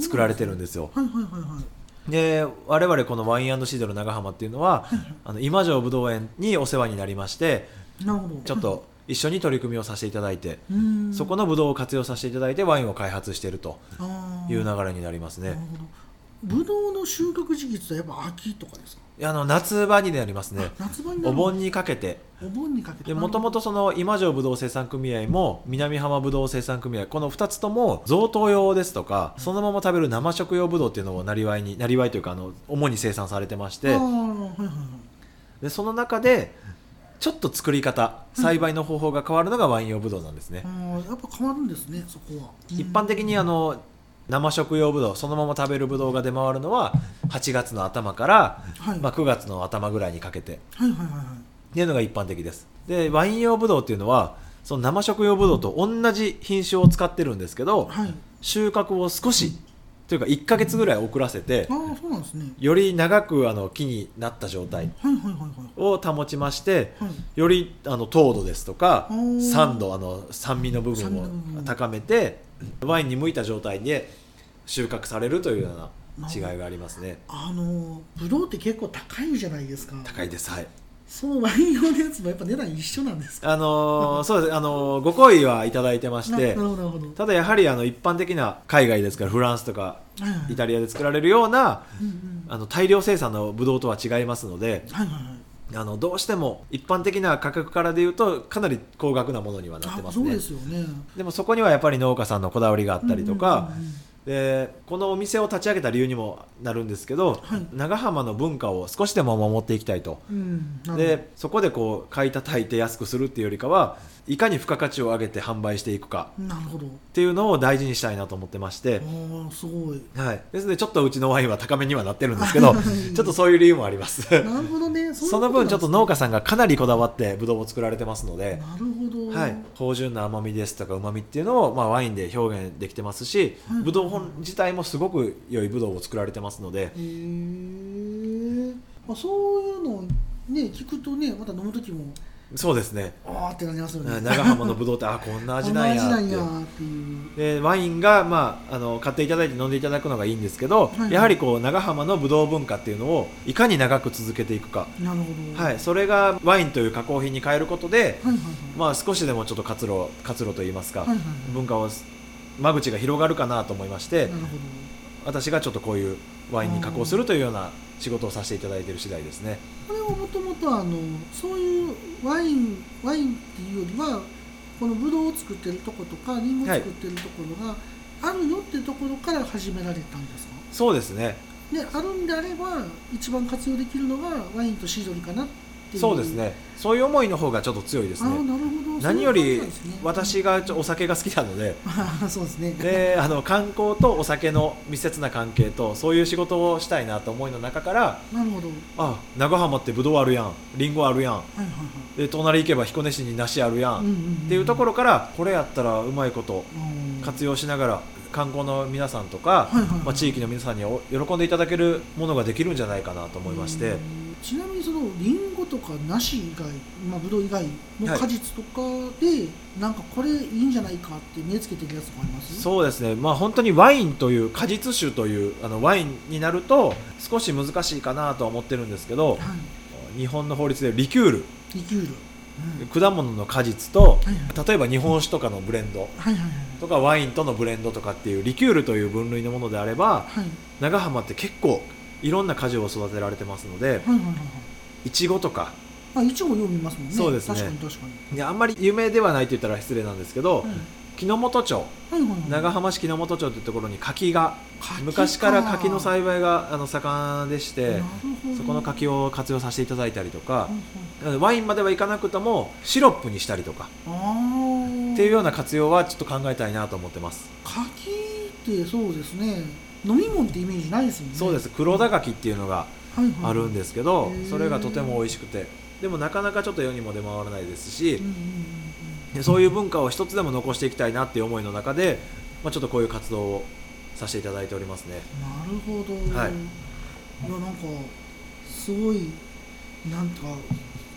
作られてるんですよはいはいはいはいで我々このワインシードル長浜っていうのはあの今城ぶどう園にお世話になりましてなるほど。ちょっと一緒に取り組みをさせていただいてそこのぶどうを活用させていただいてワインを開発しているという流れになりますね。ぶど。うの収穫時期ってやっぱ秋とかですか？あの夏場になりますね。夏場にお盆にかけてお盆にかけてでもともとその今城ぶどう生産組合も南浜ぶどう生産組合この2つとも贈答用ですとかそのまま食べる生食用ぶどうっていうのをなりわいになりわいというかあの主に生産されてまして。でその中でちょっと作り方栽培の方法が変わるのがワイン用ぶどうなんですね。やっぱ変わるんですねそこは。一般的にあの生食用ぶどうそのまま食べるぶどうが出回るのは8月の頭から、はい。まあ、9月の頭ぐらいにかけて。はいはいはいはいっていうのが一般的です。でワイン用ぶどうっていうのはその生食用ぶどうと同じ品種を使ってるんですけどはい。収穫を少しというか1ヶ月ぐらい遅らせてより長くあの木になった状態はいはいはいはい。を保ちましてはい。よりあの糖度ですとか酸度あの酸味の部分を分。高めてワインに向いた状態で収穫されるというような違いがありますね。あのぶどうって結構高いじゃないですか。高いですはいそのワイン用のやつもやっぱ値段一緒なんですか？あのーそうです。あのーご好意はいただいてましなて <laughs> なるほどなるほど。ただやはりあの一般的な海外ですからフランスとかイタリアで作られるようなうんうんあの大量生産のブドウとは違いますのではいはいはい。あのどうしても一般的な価格からでいうとかなり高額なものにはなってますね。ですよね。でもそこにはやっぱり農家さんのこだわりがあったりとか、うんうんうんでこのお店を立ち上げた理由にもなるんですけど、はい。長浜の文化を少しでも守っていきたいと。うんでそこでこう買い叩いて安くするっていうよりかはいかに付加価値を上げて販売していくか。なるほど。っていうのを大事にしたいなと思ってまして、ああすごい。はい、ですのでちょっとうちのワインは高めにはなってるんですけど <laughs> <laughs> ちょっとそういう理由もあります。なるほどね。<laughs> その分ちょっと農家ささんがかなりこだわってブドウを作られてますので、なるほど。はい、芳醇な甘みですとかうまみっていうのを、まあ、ワインで表現できてますし、はい。ブドウ本自体もすごく良いブドウを作られてますので。へえあそういうのね聞くとねまた飲む時もそうですね。ああってなりますよね。長浜のブドウってあこんな味なんやっていう。でワインが、まあ、あの買っていただいて飲んでいただくのがいいんですけど、はいやはりこう長浜のブドウ文化っていうのをいかに長く続けていくか、なるほど。はい、それがワインという加工品に変えることで、はいはいはい。まあ、少しでもちょっと活路活路といいますか、はいはいはい。文化を間口が広がるかなと思いまして、私がちょっとこういうワインに加工するというような仕事をさせていただいている次第ですね。どこれはもともとあのそういうワインワインっていうよりはこのブドウを作ってるとことかリンゴを作ってるところがあるよっていうところから始められたんですか？そうですね。であるんであれば一番活用できるのがワインとシードルかなっていう。そうですね。そういう思いの方がちょっと強いですね。何より私がちょお酒が好きなので、<laughs> そうですね。であの観光とお酒の密接な関係とそういう仕事をしたいなと思いの中から、なるほど。はいあ長浜ってブドウあるやん、リンゴあるやん、はいはいで隣行けば彦根市に梨あるやん、うんうんうんっていうところからこれやったらうまいことうん活用しながら観光の皆さんとか、はいはいはい。まあ、地域の皆さんにお喜んでいただけるものができるんじゃないかなと思いまして、うん。ちなみにそのリンゴとか梨以外、まあ、ブドウ以外の果実とかで、なんかこれいいんじゃないかって目つけてるやつとかあります？そうですね、まあ、本当にワインという果実酒というあのワインになると少し難しいかなとは思ってるんですけどはい。日本の法律でリキュール。リキュール、うん。果物の果実とはいはい。例えば日本酒とかのブレンド。はいはいはいとかワインとのブレンドとかっていうリキュールという分類のものであればはい。長浜って結構いろんな果樹を育てられてますのではいちごとか。あ一応読みますもんね。そうですね。確かに確かに。いやあんまり有名ではないと言ったら失礼なんですけどはい。木之本町。長浜市木之本町というところに柿が柿昔から柿の栽培があの盛んでしてそこの柿を活用させていただいたりとかはいワインまではいかなくともシロップにしたりとか。はいあーっていうような活用はちょっと考えたいなと思ってます。柿ってそうですね。飲み物ってイメージないですもんね。そうです。黒田柿っていうのがはいはいあるんですけど、へー。それがとても美味しくて。でもなかなかちょっと世にも出回らないですし、うんうんうん。でそういう文化を一つでも残していきたいなっていう思いの中で、まあ、ちょっとこういう活動をさせていただいておりますね。なるほど、はい。い、やなんかすごいなんか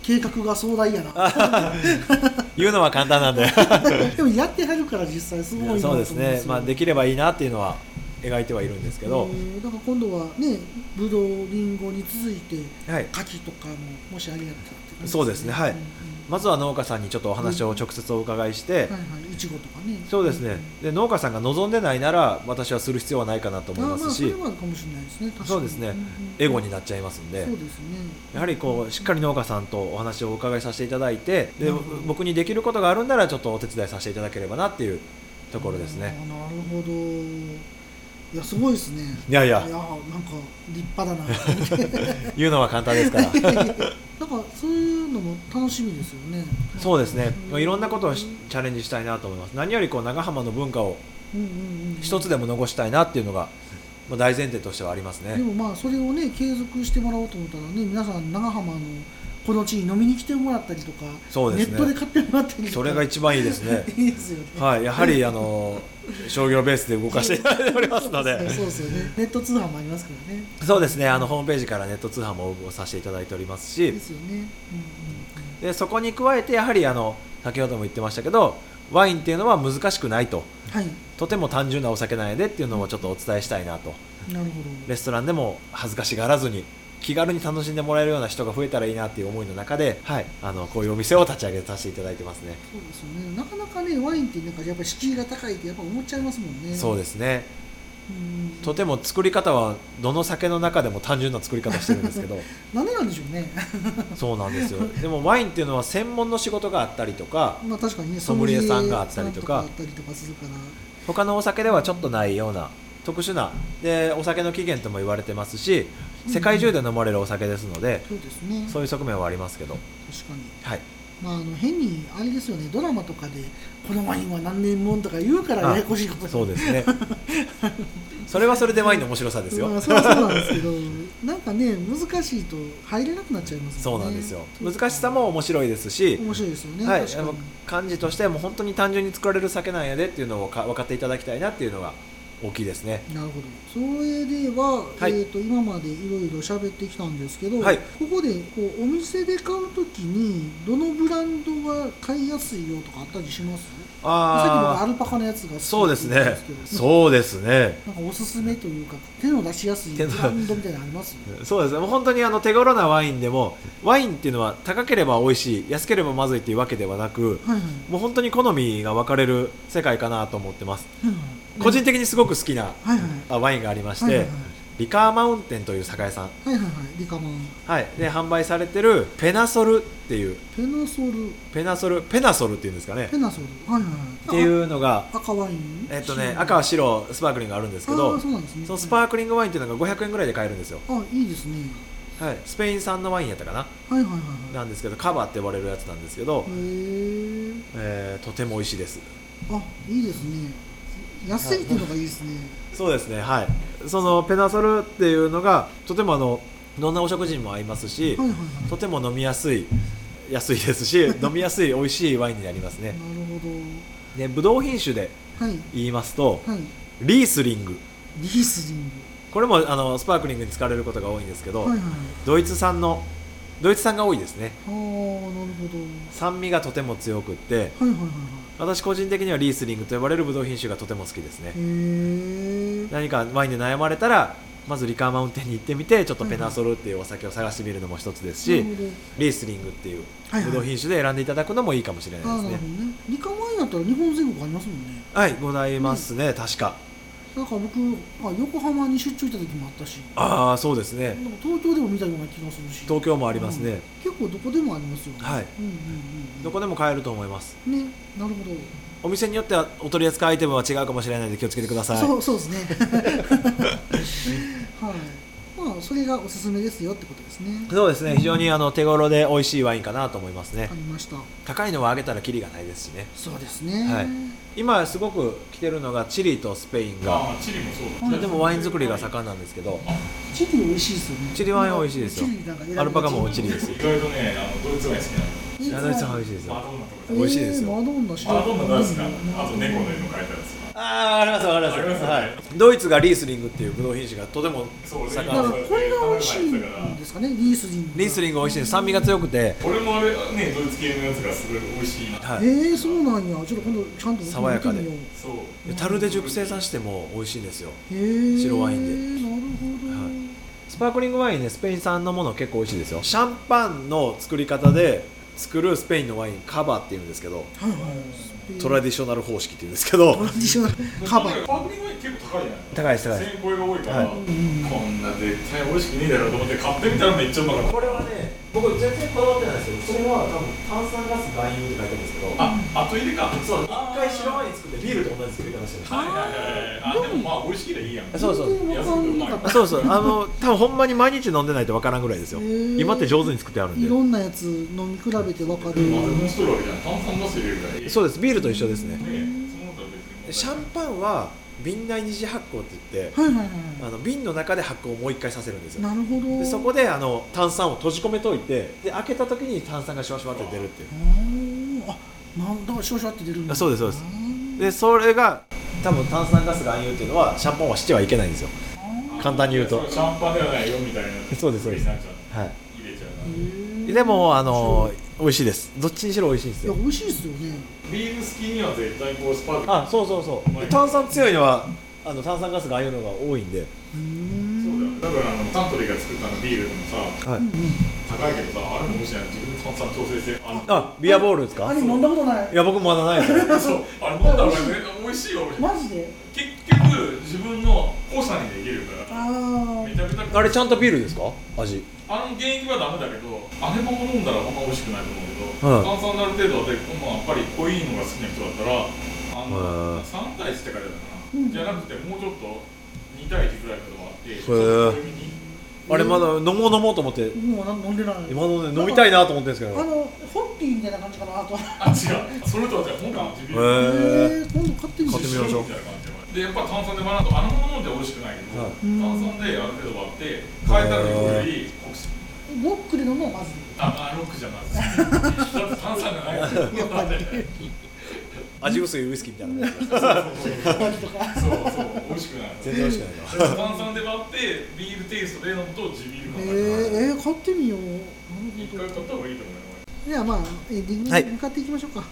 計画が壮大やな。<laughs> 言うのは簡単なんで <laughs> でもやってはるから実際すごいそうですね、まあ、できればいいなっていうのは描いてはいるんですけど、えーだから今度はねぶどうりんごに続いてはい、柿とかももしあれやったらって感じそうですね。はい。うんうんまずは農家さんにちょっとお話を直接お伺いして、はいちごとかね。そうですね。で農家さんが望んでないなら私はする必要はないかなと思いあますしまあそかもしれないですね。そうですね。エゴになっちゃいますんで。そうですね。やはりこうしっかり農家さんとお話をお伺いさせていただいてで僕にできることがあるんならちょっとお手伝いさせていただければなっていうところですね。なるほどいやすごいですね。いやいや。いやなんか立派だな。<laughs> 言うのは簡単ですから。<laughs> なんかそういうのも楽しみですよね。そうですね。うん。いろんなことをしチャレンジしたいなと思います。何よりこう長浜の文化を一つでも残したいなっていうのがまあ大前提としてはありますね。でもまあそれをね継続してもらおうと思ったらね皆さん長浜のこの地に飲みに来てもらったりとかね。ネットで買ってもらったりそれが一番いいですね。<laughs> いいですよね。はいやはりあの商業ベースで動かしていただいておりますので。そうですよね。ネット通販もありますからね。そうですね。あのホームページからネット通販も応募させていただいておりますし。ですよね。うんうんでそこに加えてやはりあの先ほども言ってましたけどワインっていうのは難しくないと。うんはい。とても単純なお酒なんやでっていうのをちょっとお伝えしたいなと。なるほど。レストランでも恥ずかしがらずに気軽に楽しんでもらえるような人が増えたらいいなっていう思いの中で、はい、あのこういうお店を立ち上げさせていただいてますね。そうですよね。なかなかねワインってなんかやっぱり敷居が高いってやっぱ思っちゃいますもんね。そうですね。うん。とても作り方はどの酒の中でも単純な作り方してるんですけど。なんでなんでしょうね。<laughs> そうなんですよ。でもワインっていうのは専門の仕事があったりとかまあ確かにねソムリエさんがあったりとか他のお酒ではちょっとないような特殊な。でお酒の起源とも言われてますし世界中で飲まれるお酒ですので、そうですね。そういう側面はありますけど、確かに。はい、まああの変にあれですよねドラマとかでこのワインは何年もんとか言うからあややこしいこと。にそうですね。<laughs> それはそれでワインの面白さですよ、まあ、そうそうなんですけどなんかね難しいと入れなくなっちゃいますね。うなんですよ。難しさも面白いですし、面白いですよね、はい、漢字としても本当に単純に作られる酒なんやでっていうのをか分かっていただきたいなっていうのが大きいですね。なるほど。それでは、はい。えー、と今までいろいろ喋ってきたんですけど、はい。ここでこうお店で買うときにどのブランドが買いやすいよとかあったりします？さっき僕アあルパカのやつがそうですねそうですね。なんかおすすめというか手の出しやすいブランドみたいなのありますそうですね。もう本当にあの手頃なワインでもワインっていうのは高ければ美味しい安ければまずいっていうわけではなくはいはい。もう本当に好みが分かれる世界かなと思ってます。はいはい個人的にすごく好きなワインがありまして、リカーマウンテンという酒屋さん、はいはいはい。リカマン。はい、で販売されてるペナソルっていう。ペナソル。ペナソルペナソルっていうんですかね。ペナソル。はいはいはい。っていうのがあ赤ワイン？えっとね赤は白スパークリングがあるんですけあどーそうなんですね。そのスパークリングワインっていうのが500円ぐらいで買えるんですよ、あいいですね。はい、スペイン産のワインやったかな。はいはいはいはい。なんですけどカバーって呼ばれるやつなんですけど、へええーとても美味しいです。あいいですね安いっていうのがいいですね。そうですねはい。そのペナソルっていうのがとてもあのどんなお食事にも合いますし、はいはいはい。とても飲みやすい安いですし <laughs> 飲みやすい美味しいワインになりますね。なるほでブドウ品種でどはい。言いますとはい。リースリング。リースリンこれもあのスパークリングに使われることが多いんですけど、グはいはいはい。ドイツ産のドイツ産が多いですね。ああなるほど。酸味がとても強くってはいはいはいはい私個人的にはリースリングと呼ばれるブドウ品種がとても好きですね。何かワインで悩まれたらまずリカーマウンテンに行ってみてちょっとペナソルっていうお酒を探してみるのも一つですし、リースリングっていうはいはい。ブドウ品種で選んでいただくのもいいかもしれないですね。なるほどね。リカワインだったら日本全国ありますもんね。はいございますね、確かなんか僕あ横浜に出張行った時もあったし。ああそうですね。東京でも見たような気がするし。東京もありますね、うん。結構どこでもありますよね。はい。うんうんうんどこでも買えると思います。ねなるほど。お店によってはお取り扱いアイテムは違うかもしれないので気をつけてください。そうそうですね。<laughs> はい。まあそれがおすすめですよってことですね。そうですね。非常にあの手頃で美味しいワインかなと思いますね。わかりました。高いのはあげたらキリがないですしね。そうですね。はい今すごく来てるのがチリとスペインが。あチリもそうだ。でもワイン作りが盛んなんですけど。チリ美味しいですよね。チリワイン美味しいですよ。アルパカもチリです。意外とねあのドイツワイン好きなドイツワイン美味しいですよ。マドンナとか。美味しいですよ。えーマドンナ知らマドンナ大好きなあと猫の絵の描いたやつああありますわかりますありますはい、ドイツがリースリングっていうブドウ品種がとてもそう盛ん。でだからこれが美味しいんですかねリースリングリースリング美味しいです。酸味が強くて。俺もあれねドイツ系のやつがすごい美味しいな。はい。えー、そうなんや。ちょっと今度ちゃんと爽やかで。そうで樽で熟成させても美味しいんですよ。うへー白ワインで。なるほど、はい。スパークリングワインねスペイン産のもの結構美味しいですよ。シャンパンの作り方で作るスペインのワインカバっていうんですけど。はいはいトラディショナル方式っていうんですけど。トラディショナルカバーパークリング結構高いじゃない。高いです高いです。1000円超えが多いから、はい。こんな絶対美味しくねえだろうと思って買ってみたらめっちゃうまかった。これはね僕全然こだわってないですけどそれは多分炭酸ガス含有って書いてるんですけど。あ後入れか。そう。一回白ワイン作ってビールと同じ作り方してるんですよ。はいはいはいはい。あでもまあ美味しければいいやん。そうそう。そうそう。あの多分ほんまに毎日飲んでないとわからんぐらいですよ。今って上手に作ってあるんで。いろんなやつ飲み比べてわかる。そうです。ビールと一緒ですね。ねその他別に。シャンパンは瓶内二次発酵って言ってはいはいはいあの瓶の中で発酵をもう一回させるんですよ。なるほど。でそこであの炭酸を閉じ込めといてで開けた時に炭酸がシュワシュワって出るっていう。あなんだから少々って出るんだ。あそうですそうです。あでそれが多分炭酸ガス含有っていうのはシャンパンはしてはいけないんですよ。簡単に言うと。シャンパンではないよみたいなそうですそうです。はい。入れちゃうでもあの美味しいです。どっちにしろ美味しいですよ。いや美味しいですよねビール好きには絶対こうスパーク。あそうそうそう。で炭酸強いのはあの炭酸ガスが含有のが多いんで。うーんそうだよだからあのサントリーが作ったあのビールでもさはい。高いけどさあれももしない自分で炭酸調整して。あのあビアボールですか？あれ飲んだことない。いや僕まだないです。よ <laughs> そう。あれ飲んだら美味しいよマジで？結局自分の濃さにできるから。あめちゃくちゃあれちゃんとビールですか？味。あの原液はダメだけどあれも飲んだらあんま美味しくないと思うけど、はい炭酸ある程度で、まあ、やっぱり濃いのが好きな人だったらあの、はい。3対1って書いてあるかな、うんじゃなくてもうちょっと2対1ぐらいのことがあってー。ちょっと濃いめにあれまだ飲もう飲もうと思ってあもうな飲んでない。今のね飲みたいなと思ってるんですけど。あのホッピーみたいな感じかなとあ違う。それとは違う。本当の地ビールへえー、今度買ってみて買ってみましょうみたいな感じで。やっぱ炭酸で割らんとあのまま飲んで美味しくないけど、はい。炭酸である程度割って変えたらより濃くしロックで飲むのはまずああロックじゃない。<laughs> だって炭酸がない <laughs> やっぱり味薄いウイスキーみたいなそうそう美味しくない。全然美味しくないな炭酸で割ってビールテイストで飲むと地ビールえー、えー、買ってみよう。な一回買った方がいいと思うよじゃあまあエンディングはいに向かっていきましょうか、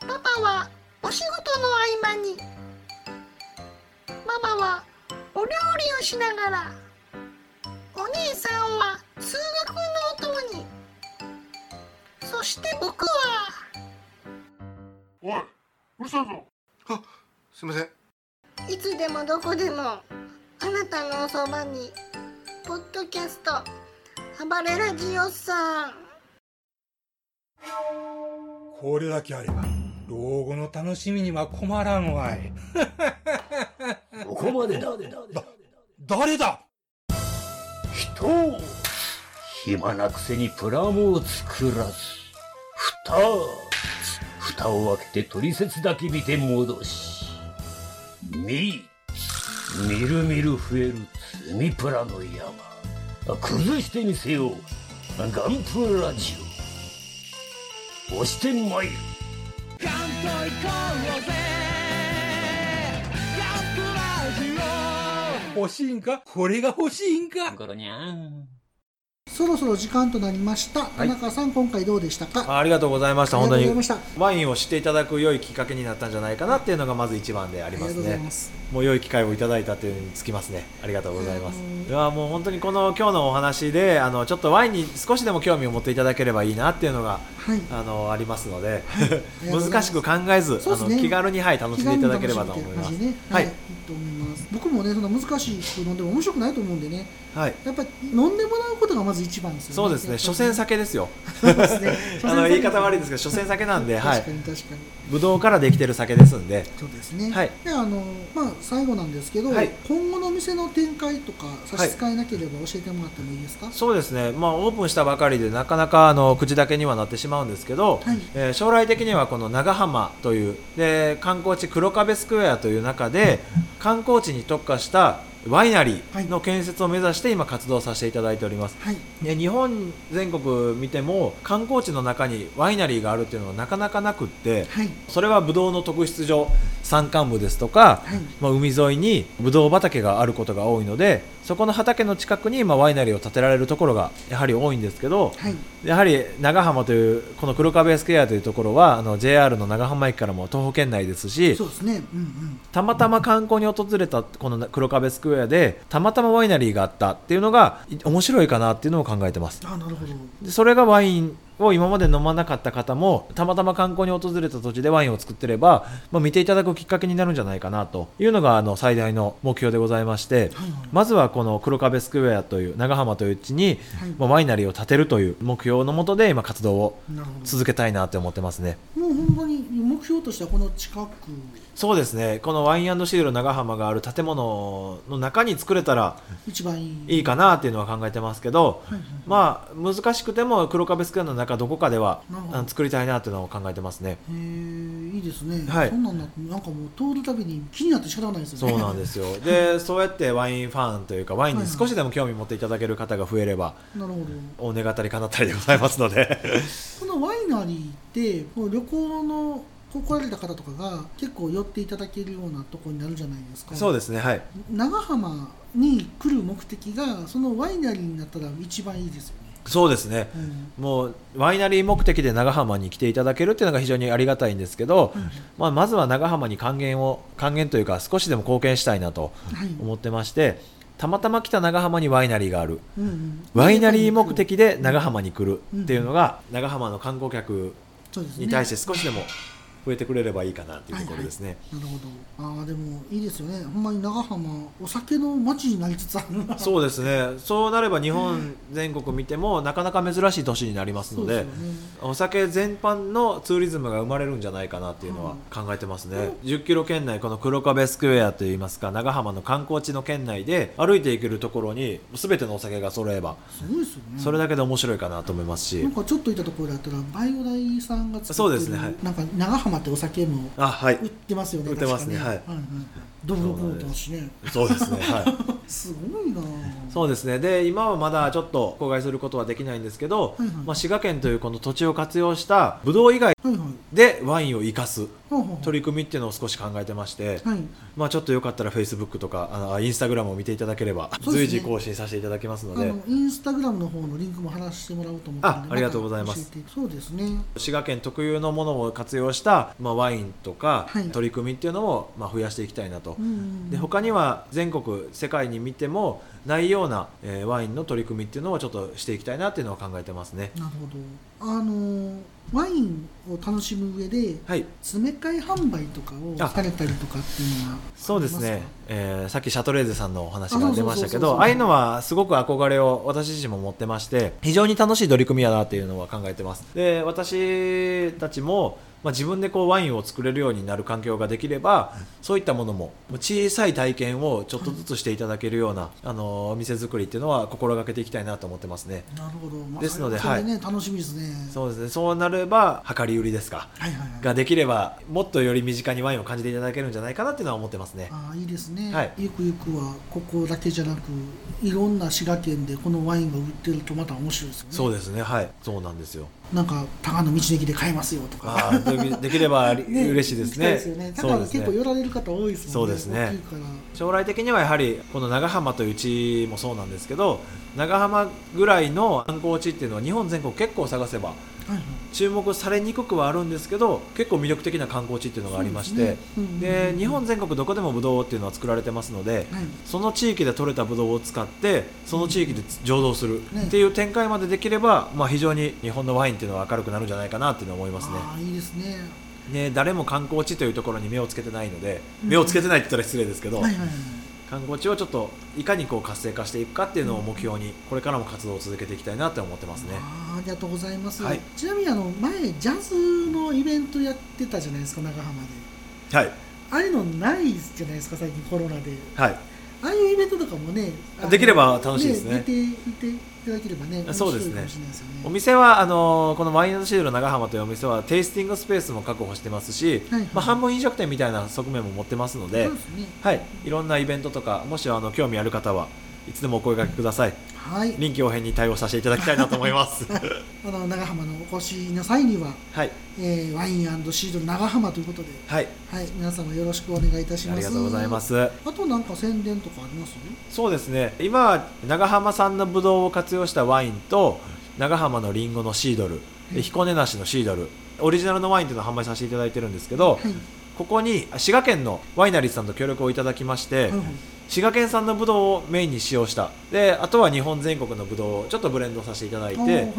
パパはお仕事の合間に。ママはお料理をしながら。お姉さんは通学のお供に。そして僕はおいうるさいぞ。あすいません。いつでもどこでもあなたのおそばにポッドキャスト暴れラジオさん。これだけあれば老後の楽しみには困らんわい。<laughs> ここまでだ。誰だ？人を暇なくせにプラモを作らず、蓋、蓋を開けて取説だけ見て戻し、み、みるみる増える積みプラの山。崩してみせよう。ガンプラジオ。押してまいる。欲しいんか？これが欲しいんか？ゴロニャン。そろそろ時間となりました。田中さん、今回どうでしたか？あありがとうございました。本当にワインを知っていただく良いきっかけになったんじゃないかなっていうのがまず一番でありますありがとうございねます。もう良い機会をいただいたっていうのにつきますね。ありがとうございます。いやもう本当にこの今日のお話であのちょっとワインに少しでも興味を持っていただければいいなっていうのがはい。あのありますので、ありがとうござい。<laughs> 難しく考えず、ね。あの気軽にはい楽しんでいただければと思います。ね。はい。い。い僕もねそんな難しいく飲んでも面白くないと思うんでね。はい。やっぱり飲んでもらうことがまず一番ですよね。そうですね。所詮酒ですよ。そうですね。<laughs> あの言い方悪いですけど所詮酒なんで <laughs> はい。確かに確かに。ブドウからできてる酒ですんで。そうですね。はい。であのまあ最後なんですけど、はい。今後の店の展開とか差し支えなければ教えてもらってもいいですか、そうですね、まあ、オープンしたばかりでなかなかあの口だけにはなってしまうんですけど、はい。えー将来的にはこの長浜というで観光地黒壁スクエアという中で観光地に特化したワイナリーの建設を目指して今活動させていただいております、はい。で日本全国見ても観光地の中にワイナリーがあるっていうのはなかなかなくって、はい。それはブドウの特質上山間部ですとか、はい。まあ、海沿いにブドウ畑があることが多いのでそこの畑の近くにまあワイナリーを建てられるところがやはり多いんですけど、はい。やはり長浜というこの黒壁スクエアというところはあの JR の長浜駅からも徒歩圏内ですしそうですね。うんうん。たまたま観光に訪れたこの黒壁スクエアでたまたまワイナリーがあったっていうのがい面白いかなっていうのを考えてます。あなるほど。でそれがワインを今まで飲まなかった方もたまたま観光に訪れた土地でワインを作ってれば、まあ、見ていただくきっかけになるんじゃないかなというのがあの最大の目標でございまして、まずはこの黒壁スクエアという長浜という地に、はい。まあワイナリーを建てるという目標のもとで今活動を続けたいなって思ってますね。もう本当に目標としてはこの近くそうですね。このワインシール長浜がある建物の中に作れたら一番いい。いいかなっていうのは考えてますけど、はいはいまあ難しくても黒壁スクエアの中どこかでは作りたいなっていうのを考えてますね。へえいいですね、はい。そんなんななんかもう通るたびに気になって仕方がないですよね。そうなんですよ。で <laughs> そうやってワインファンというかワインに少しでも興味持っていただける方が増えればなるほど。お願ったり叶ったりでございますので。このワイナリーって旅行のこう来られた方とかが結構寄っていただけるようなところになるじゃないですか。そうですねはい。長浜に来る目的がそのワイナリーになったら一番いいですよね。そうですね、もうワイナリー目的で長浜に来ていただけるっていうのが非常にありがたいんですけど、まあ、まずは長浜に還元を還元というか少しでも貢献したいなとはい。思ってまして、たまたま来た長浜にワイナリーがある、うんうん。ワイナリー目的で長浜に来るっていうのが長浜の観光客に対して少しでも増えてくれればいいかなっていうところですね。なるほどああでもいいですよね。ほんまに長浜お酒の街になりつつあるな。そうですね。そうなれば日本全国見てもなかなか珍しい都市になりますのでね。お酒全般のツーリズムが生まれるんじゃないかなっていうのは考えてますね、10キロ圏内この黒壁スクエアといいますか長浜の観光地の圏内で歩いていけるところに全てのお酒が揃えばすごいですよね。それだけで面白いかなと思いますし。なんかちょっといたところだったらバイオダイさんが作ってるそうですねはい。なんか長浜ってお酒もあはい。売ってますよね売ってますねはい。はいドブロコーしね。そうです。ね。はい。<laughs> すごいな。そうですね。で今はまだちょっと公開することはできないんですけど、はいはい。まあ、滋賀県というこの土地を活用したブドウ以外でワインを生かす取り組みっていうのを少し考えてまして、はい。まあ、ちょっとよかったら Facebook とかあのインスタグラムを見ていただければ、随時更新させていただきますので。あのインスタグラムの方のリンクも貼らせてもらおうと思ってあありがとうございます。そうですね。滋賀県特有のものを活用した、まあ、ワインとかはい。取り組みっていうのを、まあ、増やしていきたいなと、で他には全国世界に見てもないような、えーワインの取り組みっていうのをちょっとしていきたいなっていうのを考えてますね。なるほど。あのワインを楽しむ上で、詰め替え販売とかをあ。されたりとかっていうのはそうですね、えーさっきシャトレーゼさんのお話が出ましたけどああいうのはすごく憧れを私自身も持ってまして非常に楽しい取り組みやなっていうのは考えてます。で私たちも、まあ、自分でこうワインを作れるようになる環境ができればそういったものも小さい体験をちょっとずつしていただけるような、あのお店作りっていうのは心がけていきたいなと思ってますね。なるほど、まあですのでそれね、楽しみですね。そうですね。そうなれば量り売りですか、はいはいはい。ができればもっとより身近にワインを感じていただけるんじゃないかなっていうのは思ってますね。ああいいですね、はい。ゆくゆくはここだけじゃなくいろんな滋賀県でこのワインが売ってるとまた面白いですよね。そうですね。はい。そうなんですよなんか高野道の駅で買えますよとか。でできれば <laughs> りね嬉しいですね。ですよね。高野そうですね。結構寄られる方多いですもんね。そうですね。将来的にはやはりこの長浜という地もそうなんですけど長浜ぐらいの観光地っていうのは日本全国結構探せば注目されにくくはあるんですけど結構魅力的な観光地っていうのがありましてで日本全国どこでもブドウっていうのは作られてますので、はい。その地域で採れたブドウを使ってその地域で醸造するねっていう展開までできれば、まあ、非常に日本のワインっていうのは明るくなるんじゃないかなっていうのは思いますね。いいですね。ね誰も観光地というところに目をつけてないのでうん。目をつけてないって言ったら失礼ですけど、はいはいはい観光地をちょっといかにこう活性化していくかっていうのを目標にこれからも活動を続けていきたいなって思ってますね。ありがとうございます、はい。ちなみにあの前ジャズのイベントやってたじゃないですか長浜で。はい。ああいうのないじゃないですか最近コロナで。はいああいうイベントとかもねできれば楽しいですね。出ていていただければねそうですね。お店はあのこのワインシードル長浜というお店はテイスティングスペースも確保してますし、はいはい。まあ、半分飲食店みたいな側面も持ってますのでね。はい、いろんなイベントとかもしあの興味ある方はいつでもお声掛けくださいはい。臨機応変に対応させていただきたいなと思います。<laughs> あの長浜のお越しの際には、はい。えーワインシードル長浜ということで、はい。はい、皆様よろしくお願いいたします。ありがとうございます。あとなんか宣伝とかあります？そうですね。今は長浜産のブドウを活用したワインと長浜のリンゴのシードルで彦根梨のシードルオリジナルのワインというのを販売させていただいてるんですけど、ここに滋賀県のワイナリーさんと協力をいただきまして、滋賀県産のブドウをメインに使用した。であとは日本全国のブドウをちょっとブレンドさせていただいて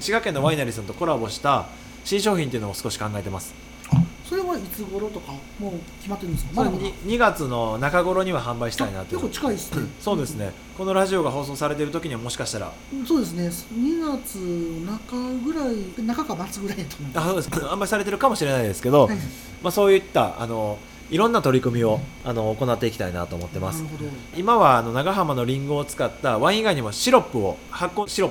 滋賀県のワイナリーさんとコラボした新商品っていうのを少し考えてます。それはいつ頃とかもう決まってるんですか？まあ、だまだ。に 2, 月の中頃には販売したいなと。結構近いですね。<laughs> そうですね。このラジオが放送されている時にはもしかしたら。そうですね。2月中ぐらい中か末ぐらいだと思います。あそうです。販売されてるかもしれないですけど、はい。まあ、そういったあのいろんな取り組みをあの行っていきたいなと思ってます。今はあの長浜のリンゴを使ったワイン以外にもシロップを発酵シロッ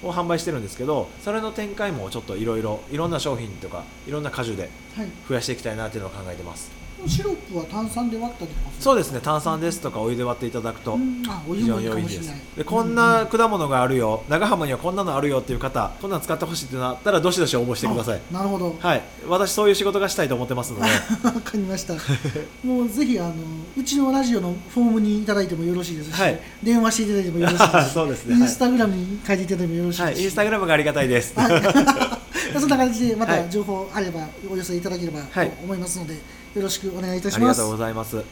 プを販売してるんですけどそれの展開もちょっといろいろいろんな商品とかいろんな果樹ではい。増やしていきたいなっていうのを考えてますシロップは炭酸で割ったりそうですね炭酸ですとかお湯で割っていただくと非常に良いです。でこんな果物があるよ長浜にはこんなのあるよっていう方こんなの使ってほしいってなったらどしどし応募してください。なるほど。はい。私そういう仕事がしたいと思ってますので。<laughs> わかりました。もうぜひあのうちのラジオのフォームにいただいてもよろしいですし、はい。電話していただいてもよろしいですし <laughs> そうですね。インスタグラムに書いていただいてもよろしいですし、はい。インスタグラムがありがたいです。<laughs> そんな感じでまはい。た情報あればお寄せいただければとはい。思いますので、よろしくお願いいたしありがます。とうございます。はい。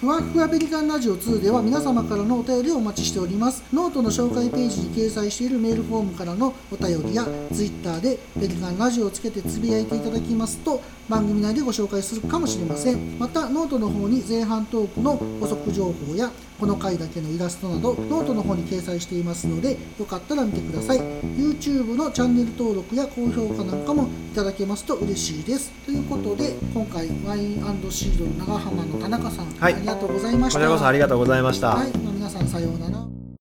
ふわふわペリカンラジオ2では皆様からのお便りをお待ちしております。ノートの紹介ページに掲載しているメールフォームからのお便りやツイッターでペリカンラジオをつけてつぶやいていただきますと番組内でご紹介するかもしれません。またノートの方に前半トークの補足情報やこの回だけのイラストなどノートの方に掲載していますのでよかったら見てください。YouTube のチャンネル登録や高評価なんかもいただけますと嬉しいです。ということで今回ワインシードル長浜の田中さん、はい。ありがとうございました。こちらこそありがとうございました。はい、皆さんさようなら